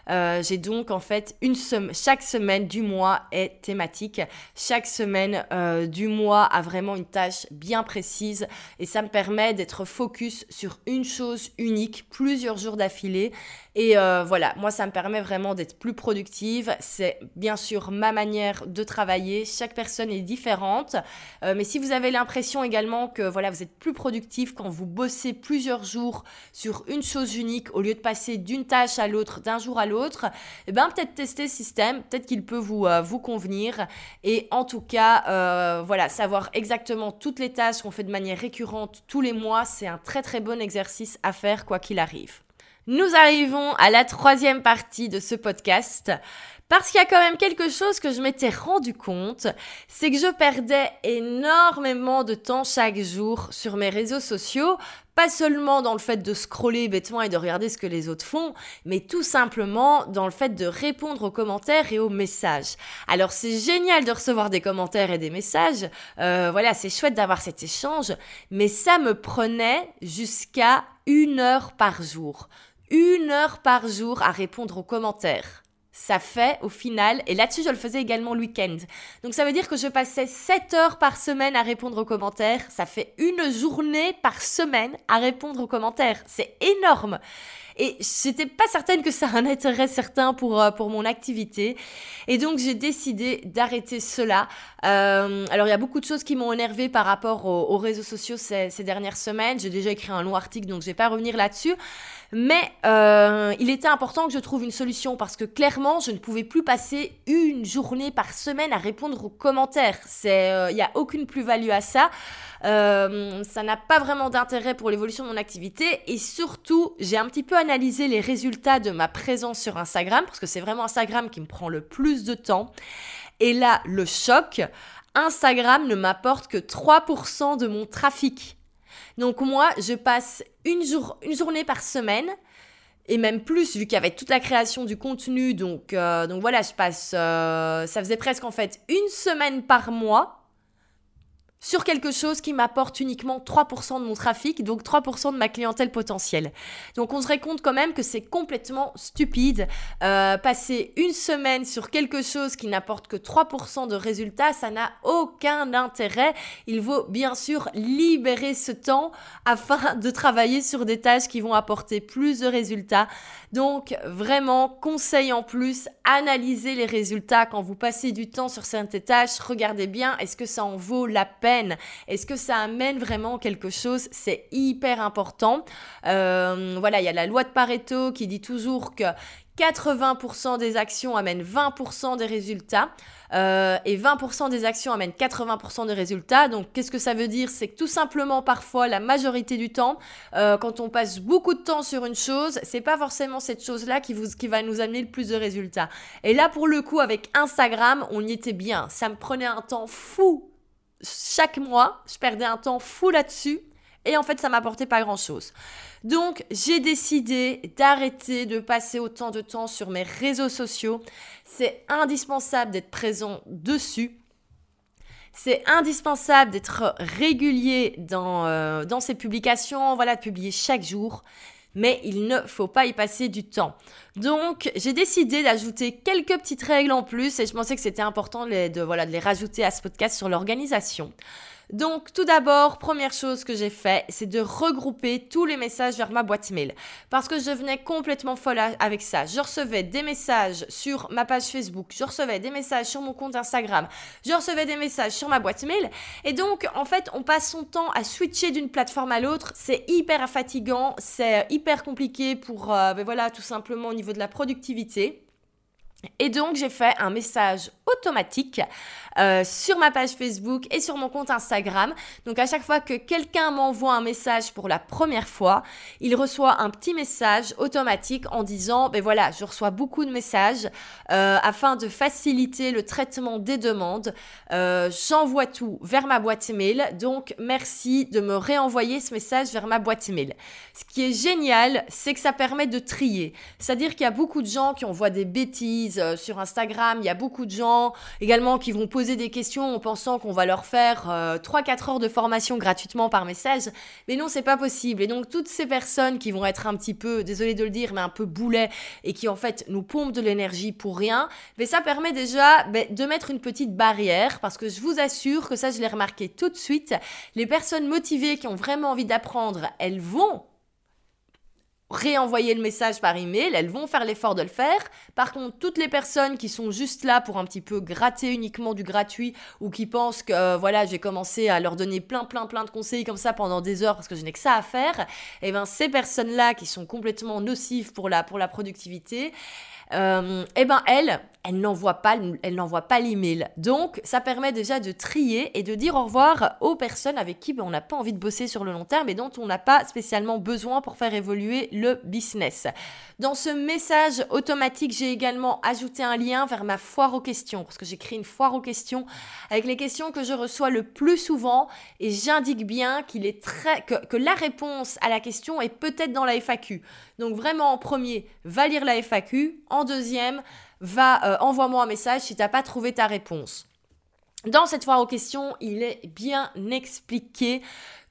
Euh, j'ai donc en fait une chaque semaine du mois est thématique. Chaque semaine euh, du mois a vraiment une tâche bien précise et ça me permet d'être focus sur une chose unique plusieurs jours d'affilée. Et euh, voilà, moi ça me permet vraiment d'être plus productive. C'est bien sûr ma manière de travailler. Chaque personne est différente. mais si vous avez l'impression également que voilà, vous êtes plus productif quand vous bossez plusieurs jours sur une chose unique au lieu de passer d'une tâche à l'autre, d'un jour à l'autre, et eh ben peut-être tester ce système, peut-être qu'il peut vous, euh, vous convenir. Et en tout cas, euh, voilà, savoir exactement toutes les tâches qu'on fait de manière récurrente tous les mois, c'est un très très bon exercice à faire quoi qu'il arrive. Nous arrivons à la troisième partie de ce podcast. Parce qu'il y a quand même quelque chose que je m'étais rendu compte, c'est que je perdais énormément de temps chaque jour sur mes réseaux sociaux, pas seulement dans le fait de scroller bêtement et de regarder ce que les autres font, mais tout simplement dans le fait de répondre aux commentaires et aux messages. Alors c'est génial de recevoir des commentaires et des messages, euh, voilà, c'est chouette d'avoir cet échange, mais ça me prenait jusqu'à une heure par jour. Une heure par jour à répondre aux commentaires ça fait au final, et là-dessus je le faisais également le week-end. Donc ça veut dire que je passais 7 heures par semaine à répondre aux commentaires, ça fait une journée par semaine à répondre aux commentaires, c'est énorme. Et j'étais pas certaine que ça a un intérêt certain pour, euh, pour mon activité. Et donc j'ai décidé d'arrêter cela. Euh, alors il y a beaucoup de choses qui m'ont énervé par rapport aux, réseaux sociaux ces, dernières semaines. J'ai déjà écrit un long article, donc je vais pas revenir là-dessus. Mais euh, il était important que je trouve une solution parce que clairement, je ne pouvais plus passer une journée par semaine à répondre aux commentaires. Il n'y a aucune plus-value à ça. Ça n'a pas vraiment d'intérêt pour l'évolution de mon activité. Et surtout, j'ai un petit peu analysé les résultats de ma présence sur Instagram, parce que c'est vraiment Instagram qui me prend le plus de temps. Et là, le choc, Instagram ne m'apporte que 3% de mon trafic. Donc moi, je passe une, jour, une journée par semaine et même plus vu qu'il toute la création du contenu. Donc, euh, donc voilà, je passe, euh, ça faisait presque en fait une semaine par mois sur quelque chose qui m'apporte uniquement 3% de mon trafic, donc 3% de ma clientèle potentielle. Donc on se rend compte quand même que c'est complètement stupide. Euh, passer une semaine sur quelque chose qui n'apporte que 3% de résultats, ça n'a aucun intérêt. Il vaut bien sûr libérer ce temps afin de travailler sur des tâches qui vont apporter plus de résultats. Donc vraiment, conseil en plus, analysez les résultats quand vous passez du temps sur certaines tâches. Regardez bien, est-ce que ça en vaut la peine est-ce que ça amène vraiment quelque chose? C'est hyper important. Euh, voilà, il y a la loi de Pareto qui dit toujours que 80% des actions amènent 20% des résultats euh, et 20% des actions amènent 80% des résultats. Donc qu'est-ce que ça veut dire? C'est que tout simplement parfois la majorité du temps, euh, quand on passe beaucoup de temps sur une chose, c'est pas forcément cette chose-là qui, qui va nous amener le plus de résultats. Et là pour le coup avec Instagram, on y était bien. Ça me prenait un temps fou chaque mois, je perdais un temps fou là-dessus. Et en fait, ça m'apportait pas grand-chose. Donc, j'ai décidé d'arrêter de passer autant de temps sur mes réseaux sociaux. C'est indispensable d'être présent dessus. C'est indispensable d'être régulier dans, euh, dans publications, voilà, de publier chaque jour mais il ne faut pas y passer du temps. Donc, j'ai décidé d'ajouter quelques petites règles en plus et je pensais que c'était important de, voilà, de les rajouter à ce podcast sur l'organisation. Donc tout d'abord, première chose que j'ai fait, c'est de regrouper tous les messages vers ma boîte mail. Parce que je venais complètement folle avec ça. Je recevais des messages sur ma page Facebook, je recevais des messages sur mon compte Instagram, je recevais des messages sur ma boîte mail. Et donc, en fait, on passe son temps à switcher d'une plateforme à l'autre. C'est hyper fatigant, c'est hyper compliqué pour, euh, ben voilà, tout simplement au niveau de la productivité. Et donc j'ai fait un message automatique euh, sur ma page Facebook et sur mon compte Instagram. Donc à chaque fois que quelqu'un m'envoie un message pour la première fois, il reçoit un petit message automatique en disant, ben voilà, je reçois beaucoup de messages euh, afin de faciliter le traitement des demandes. Euh, j'envoie tout vers ma boîte email. Donc merci de me réenvoyer ce message vers ma boîte email. Ce qui est génial, c'est que ça permet de trier. C'est-à-dire qu'il y a beaucoup de gens qui envoient des bêtises sur Instagram. Il y a beaucoup de gens également qui vont poser des questions en pensant qu'on va leur faire 3-4 euh, heures de formation gratuitement par message. Mais non, c'est pas possible. Et donc toutes ces personnes qui vont être un petit peu, désolé de le dire, mais un peu boulet et qui en fait nous pompent de l'énergie pour rien, mais ça permet déjà ben, de mettre une petite barrière parce que je vous assure que ça je l'ai remarqué tout de suite, les personnes motivées qui ont vraiment envie d'apprendre, elles vont réenvoyer le message par email, elles vont faire l'effort de le faire. Par contre, toutes les personnes qui sont juste là pour un petit peu gratter uniquement du gratuit ou qui pensent que euh, voilà, j'ai commencé à leur donner plein plein plein de conseils comme ça pendant des heures parce que je n'ai que ça à faire, et eh ben ces personnes-là qui sont complètement nocives pour la pour la productivité, euh, eh ben elle, n'envoie pas, elle n'envoie l'email. Donc, ça permet déjà de trier et de dire au revoir aux personnes avec qui ben, on n'a pas envie de bosser sur le long terme et dont on n'a pas spécialement besoin pour faire évoluer le business. Dans ce message automatique, j'ai également ajouté un lien vers ma foire aux questions parce que j'ai créé une foire aux questions avec les questions que je reçois le plus souvent et j'indique bien que, la réponse à la question est peut-être dans la FAQ. Donc vraiment en premier, va lire la FAQ. Deuxième, va euh, envoie-moi un message si tu n'as pas trouvé ta réponse. Dans cette foire aux questions, il est bien expliqué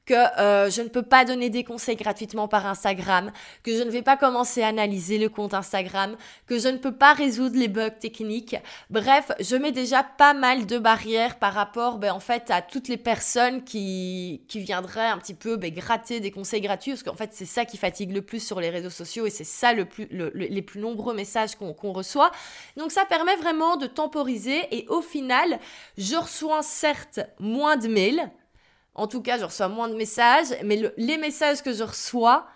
que euh, je ne peux pas donner des conseils gratuitement par Instagram, que je ne vais pas commencer à analyser le compte Instagram, que je ne peux pas résoudre les bugs techniques. Bref, je mets déjà pas mal de barrières par rapport ben, en fait à toutes les personnes qui, qui viendraient un petit peu ben, gratter des conseils gratuits, parce qu'en fait c'est ça qui fatigue le plus sur les réseaux sociaux et c'est ça le plus, les plus nombreux messages qu'on reçoit. Donc ça permet vraiment de temporiser et au final, je reçois certes moins de mails, en tout cas, je reçois moins de messages, mais les messages que je reçois,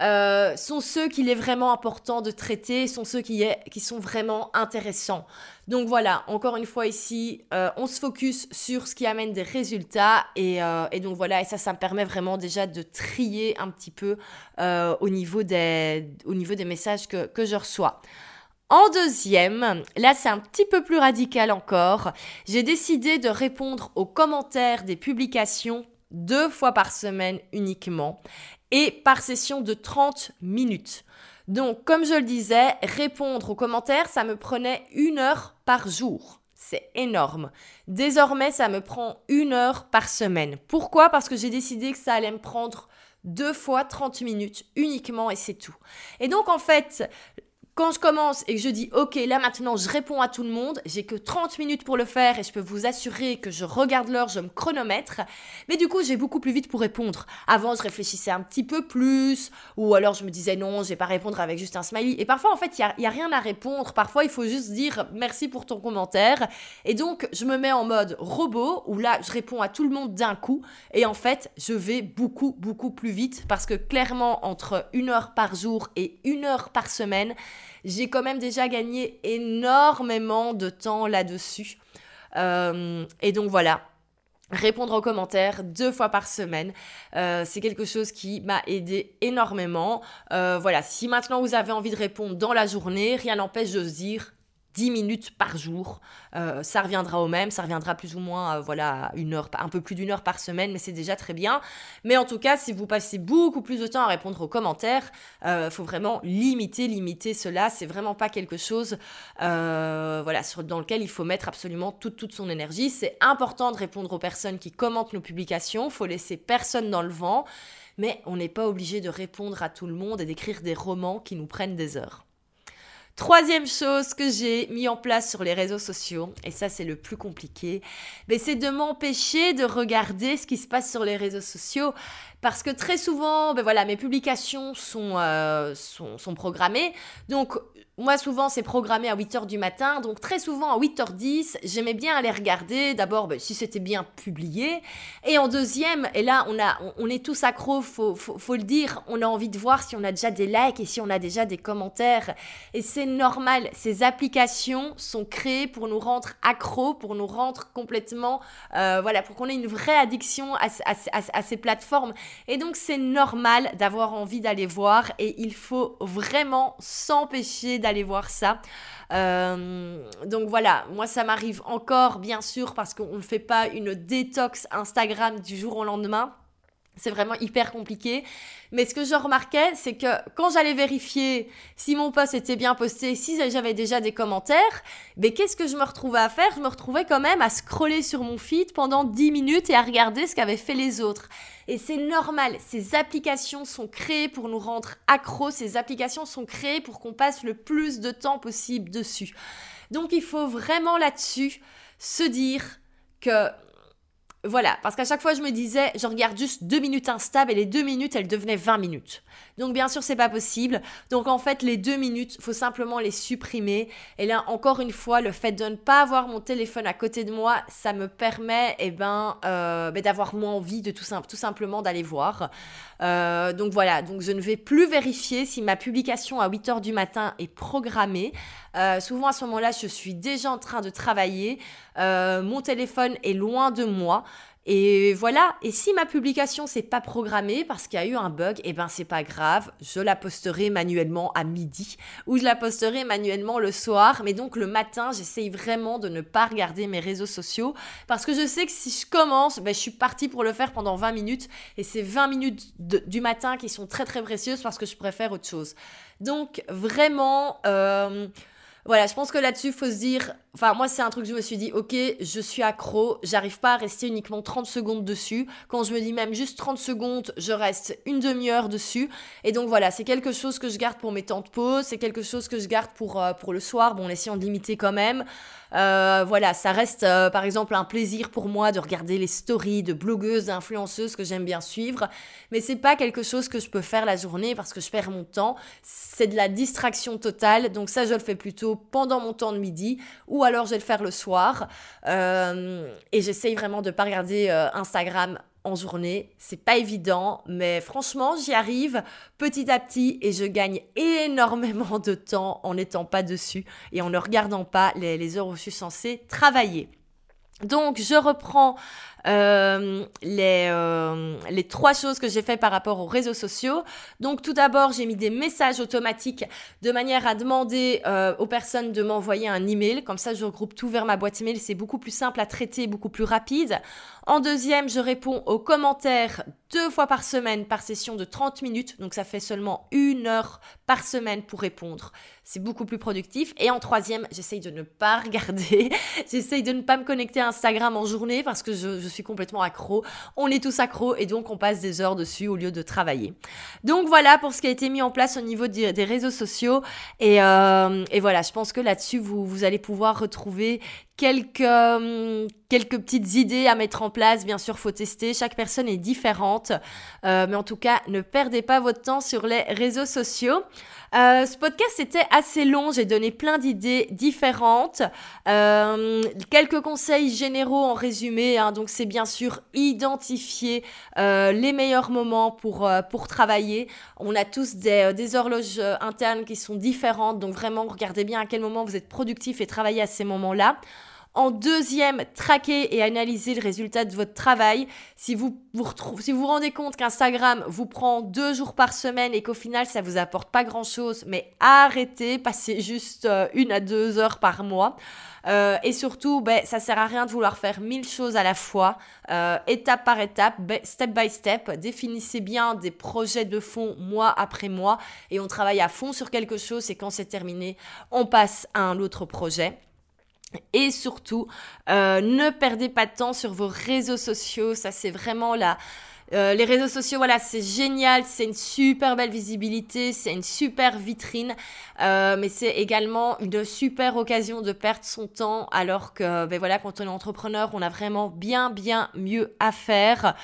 euh, sont ceux qu'il est vraiment important de traiter, sont ceux qui, sont vraiment intéressants. Donc voilà, encore une fois ici, euh, on se focus sur ce qui amène des résultats et, euh, et, donc voilà, et ça, ça me permet vraiment déjà de trier un petit peu au, niveau des, messages que je reçois. En deuxième, là c'est un petit peu plus radical encore, j'ai décidé de répondre aux commentaires des publications deux fois par semaine uniquement et par session de 30 minutes. Donc, comme je le disais, répondre aux commentaires, ça me prenait une heure par jour. C'est énorme. Désormais, ça me prend une heure par semaine. Pourquoi? Parce que j'ai décidé que ça allait me prendre deux fois 30 minutes uniquement et c'est tout. Et donc, en fait, quand je commence et que je dis ok là maintenant je réponds à tout le monde, j'ai que 30 minutes pour le faire et je peux vous assurer que je regarde l'heure, je me chronomètre, mais du coup j'ai beaucoup plus vite pour répondre. Avant je réfléchissais un petit peu plus ou alors je me disais non je vais pas répondre avec juste un smiley. Et parfois en fait il y a, rien à répondre, parfois il faut juste dire merci pour ton commentaire. Et donc je me mets en mode robot où là je réponds à tout le monde d'un coup. Et en fait je vais beaucoup beaucoup plus vite parce que clairement entre une heure par jour et une heure par semaine j'ai quand même déjà gagné énormément de temps là-dessus. Euh, et donc voilà, répondre aux commentaires deux fois par semaine. Euh, c'est quelque chose qui m'a aidé énormément. Euh, voilà, si maintenant vous avez envie de répondre dans la journée, rien n'empêche de dire 10 minutes par jour. Euh, ça reviendra au même, ça reviendra plus ou moins, euh, voilà, une heure, un peu plus d'une heure par semaine, mais c'est déjà très bien. Mais en tout cas, si vous passez beaucoup plus de temps à répondre aux commentaires, il euh, faut vraiment limiter, limiter cela. C'est vraiment pas quelque chose, voilà, sur, dans lequel il faut mettre absolument toute, toute son énergie. C'est important de répondre aux personnes qui commentent nos publications. Faut laisser personne dans le vent, mais on n'est pas obligé de répondre à tout le monde et d'écrire des romans qui nous prennent des heures. Troisième chose que j'ai mis en place sur les réseaux sociaux, et ça c'est le plus compliqué, mais c'est de m'empêcher de regarder ce qui se passe sur les réseaux sociaux parce que très souvent, ben voilà, mes publications sont, euh, sont, sont programmées. Donc moi, souvent, c'est programmé à 8h du matin, donc très souvent à 8h10, j'aimais bien aller regarder, d'abord, ben, si c'était bien publié, et en deuxième, et là, on, a, on, est tous accros, faut, faut, le dire, on a envie de voir si on a déjà des likes et si on a déjà des commentaires, et c'est normal, ces applications sont créées pour nous rendre accros, pour nous rendre complètement, euh, voilà, pour qu'on ait une vraie addiction à, à ces plateformes, et donc c'est normal d'avoir envie d'aller voir, et il faut vraiment s'empêcher d'aller voir ça. Euh, donc voilà, moi ça m'arrive encore bien sûr parce qu'on ne fait pas une détox Instagram du jour au lendemain. C'est vraiment hyper compliqué. Mais ce que je remarquais, c'est que quand j'allais vérifier si mon post était bien posté, si j'avais déjà des commentaires, mais qu'est-ce que je me retrouvais à faire? Je me retrouvais quand même à scroller sur mon feed pendant 10 minutes et à regarder ce qu'avaient fait les autres. Et c'est normal, ces applications sont créées pour nous rendre accros, ces applications sont créées pour qu'on passe le plus de temps possible dessus. Donc il faut vraiment là-dessus se dire que voilà, parce qu'à chaque fois je me disais, je regarde juste deux minutes instables et les deux minutes elles devenaient 20 minutes. Donc bien sûr c'est pas possible. Donc en fait les deux minutes, faut simplement les supprimer. Et là encore une fois, le fait de ne pas avoir mon téléphone à côté de moi, ça me permet eh ben, euh, ben d'avoir moins envie de tout, simplement d'aller voir. Euh, donc voilà, donc je ne vais plus vérifier si ma publication à 8h du matin est programmée. Euh, souvent à ce moment-là, je suis déjà en train de travailler. Mon téléphone est loin de moi. Et voilà, et si ma publication c'est pas programmée parce qu'il y a eu un bug, eh ben c'est pas grave, je la posterai manuellement à midi ou je la posterai manuellement le soir, mais donc le matin, j'essaye vraiment de ne pas regarder mes réseaux sociaux parce que je sais que si je commence, ben, je suis partie pour le faire pendant 20 minutes. Et c'est 20 minutes du matin qui sont très très précieuses parce que je préfère autre chose. Donc vraiment, euh, voilà, je pense que là-dessus, faut se dire, enfin moi c'est un truc que je me suis dit, ok, je suis accro, j'arrive pas à rester uniquement 30 secondes dessus. Quand je me dis même juste 30 secondes, je reste une demi-heure dessus. Et donc voilà, c'est quelque chose que je garde pour mes temps de pause, c'est quelque chose que je garde pour, euh, pour le soir, bon en essayant de limiter quand même. Euh, voilà, ça reste euh, par exemple un plaisir pour moi de regarder les stories de blogueuses, d'influenceuses que j'aime bien suivre, mais c'est pas quelque chose que je peux faire la journée parce que je perds mon temps. C'est de la distraction totale, donc ça je le fais plutôt pendant mon temps de midi ou alors je vais le faire le soir. Euh, et j'essaye vraiment de pas regarder Instagram en journée. C'est pas évident, mais franchement, j'y arrive petit à petit et je gagne énormément de temps en n'étant pas dessus et en ne regardant pas les, les heures où je suis censée travailler. Donc, je reprends euh, les, euh, les trois choses que j'ai fait par rapport aux réseaux sociaux. Donc tout d'abord, j'ai mis des messages automatiques de manière à demander euh, aux personnes de m'envoyer un email. Comme ça, je regroupe tout vers ma boîte email. C'est beaucoup plus simple à traiter, beaucoup plus rapide. En deuxième, je réponds aux commentaires deux fois par semaine par session de 30 minutes. Donc ça fait seulement une heure par semaine pour répondre. C'est beaucoup plus productif. Et en troisième, j'essaye de ne pas regarder. j'essaye de ne pas me connecter à Instagram en journée parce que je, je suis complètement accro. On est tous accros et donc on passe des heures dessus au lieu de travailler. Donc voilà pour ce qui a été mis en place au niveau des, réseaux sociaux. Et, euh, et, voilà, je pense que là-dessus, vous allez pouvoir retrouver quelques, euh, quelques petites idées à mettre en place. Bien sûr, faut tester. Chaque personne est différente. Euh, mais en tout cas, ne perdez pas votre temps sur les réseaux sociaux. Euh, ce podcast était assez long, j'ai donné plein d'idées différentes, euh, quelques conseils généraux en résumé, hein. donc c'est bien sûr identifier euh, les meilleurs moments pour, pour travailler. On a tous des, des, horloges internes qui sont différentes, donc vraiment regardez bien à quel moment vous êtes productif et travaillez à ces moments-là. En deuxième, traquer et analyser le résultat de votre travail. Si vous vous, si vous, rendez compte qu'Instagram vous prend deux jours par semaine et qu'au final ça vous apporte pas grand chose, mais arrêtez, passez juste euh, une à deux heures par mois. Euh, et surtout, ben, ça sert à rien de vouloir faire mille choses à la fois, euh, étape par étape, step by step. Définissez bien des projets de fond mois après mois et on travaille à fond sur quelque chose et quand c'est terminé, on passe à un autre projet. Et surtout, euh, ne perdez pas de temps sur vos réseaux sociaux. Ça, c'est vraiment la, euh, les réseaux sociaux, voilà, c'est génial, c'est une super belle visibilité, c'est une super vitrine, euh, mais c'est également une super occasion de perdre son temps, alors que, ben voilà, quand on est entrepreneur, on a vraiment bien, bien mieux à faire.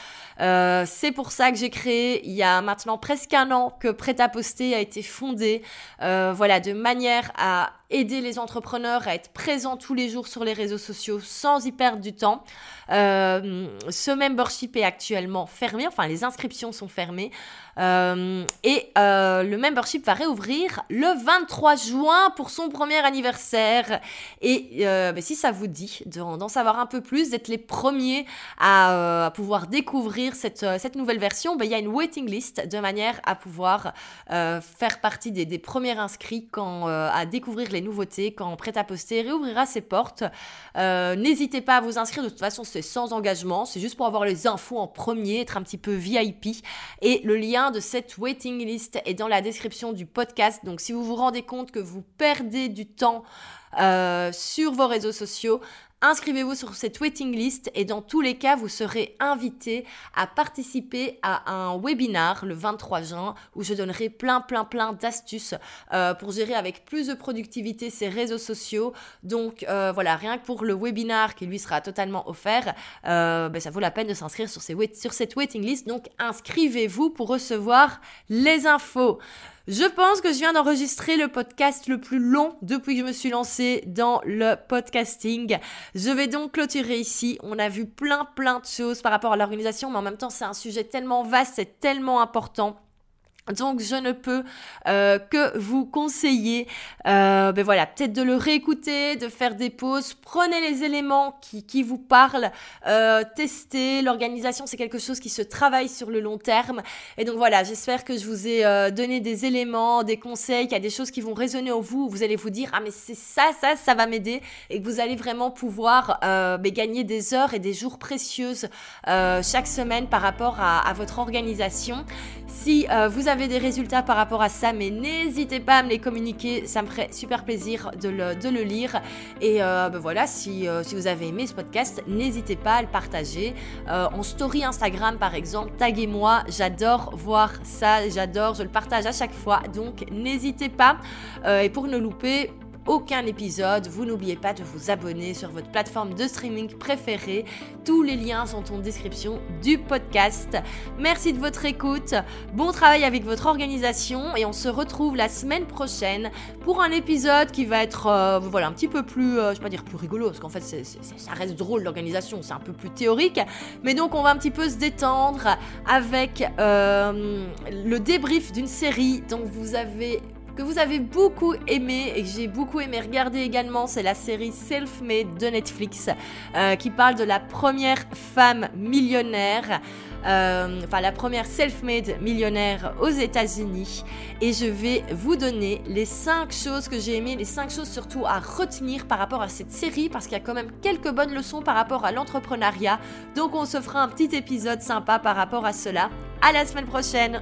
Euh, c'est pour ça que j'ai créé, il y a maintenant presque un an, que Prêt à poster a été fondé, voilà, de manière à aider les entrepreneurs à être présents tous les jours sur les réseaux sociaux sans y perdre du temps. ce membership est actuellement fermé enfin les inscriptions sont fermées. Euh, et euh, le membership va réouvrir le 23 juin pour son premier anniversaire. Et euh, ben, si ça vous dit d'en savoir un peu plus, d'être les premiers à, pouvoir découvrir cette, cette nouvelle version, ben, il y a une waiting list de manière à pouvoir faire partie des, des premiers inscrits quand, à découvrir les nouveautés quand Prêt à poster réouvrira ses portes. N'hésitez pas à vous inscrire, de toute façon c'est sans engagement, c'est juste pour avoir les infos en premier, être un petit peu VIP. Et le lien de cette waiting list est dans la description du podcast. Donc si vous vous rendez compte que vous perdez du temps euh, sur vos réseaux sociaux, Inscrivez-vous sur cette waiting list et dans tous les cas, vous serez invité à participer à un webinar le 23 juin où je donnerai plein, plein, plein d'astuces euh, pour gérer avec plus de productivité ces réseaux sociaux. Donc euh, voilà, rien que pour le webinar qui lui sera totalement offert, euh, ben, ça vaut la peine de s'inscrire sur cette waiting list. Donc inscrivez-vous pour recevoir les infos. Je pense que je viens d'enregistrer le podcast le plus long depuis que je me suis lancée dans le podcasting. Je vais donc clôturer ici. On a vu plein plein de choses par rapport à l'organisation, mais en même temps c'est un sujet tellement vaste, c'est tellement important donc je ne peux euh, que vous conseiller, euh, ben voilà, peut-être de le réécouter, de faire des pauses. Prenez les éléments qui, qui vous parlent, euh, testez. L'organisation, c'est quelque chose qui se travaille sur le long terme. Et donc voilà, j'espère que je vous ai donné des éléments, des conseils, qu'il y a des choses qui vont résonner en vous. Vous allez vous dire ah mais c'est ça, ça, ça va m'aider, et que vous allez vraiment pouvoir ben, gagner des heures et des jours précieuses chaque semaine par rapport à, à votre organisation. Si vous avez des résultats par rapport à ça, mais n'hésitez pas à me les communiquer, ça me ferait super plaisir de le, lire. Et euh, ben voilà, si, euh, si vous avez aimé ce podcast, n'hésitez pas à le partager. Euh, en story Instagram par exemple, taguez-moi, j'adore voir ça, j'adore, je le partage à chaque fois, donc n'hésitez pas. et pour ne louper aucun épisode. Vous n'oubliez pas de vous abonner sur votre plateforme de streaming préférée. Tous les liens sont en description du podcast. Merci de votre écoute. Bon travail avec votre organisation et on se retrouve la semaine prochaine pour un épisode qui va être euh, voilà un petit peu plus, euh, je vais pas dire plus rigolo parce qu'en fait ça reste drôle l'organisation, c'est un peu plus théorique. Mais donc on va un petit peu se détendre avec euh, le débrief d'une série dont vous avez que vous avez beaucoup aimé et que j'ai beaucoup aimé regarder également, c'est la série Self-Made de Netflix euh, qui parle de la première femme millionnaire. Euh, enfin la première self-made millionnaire aux États-Unis. Et je vais vous donner les 5 choses que j'ai aimées, les 5 choses surtout à retenir par rapport à cette série, parce qu'il y a quand même quelques bonnes leçons par rapport à l'entrepreneuriat. Donc on se fera un petit épisode sympa par rapport à cela. À la semaine prochaine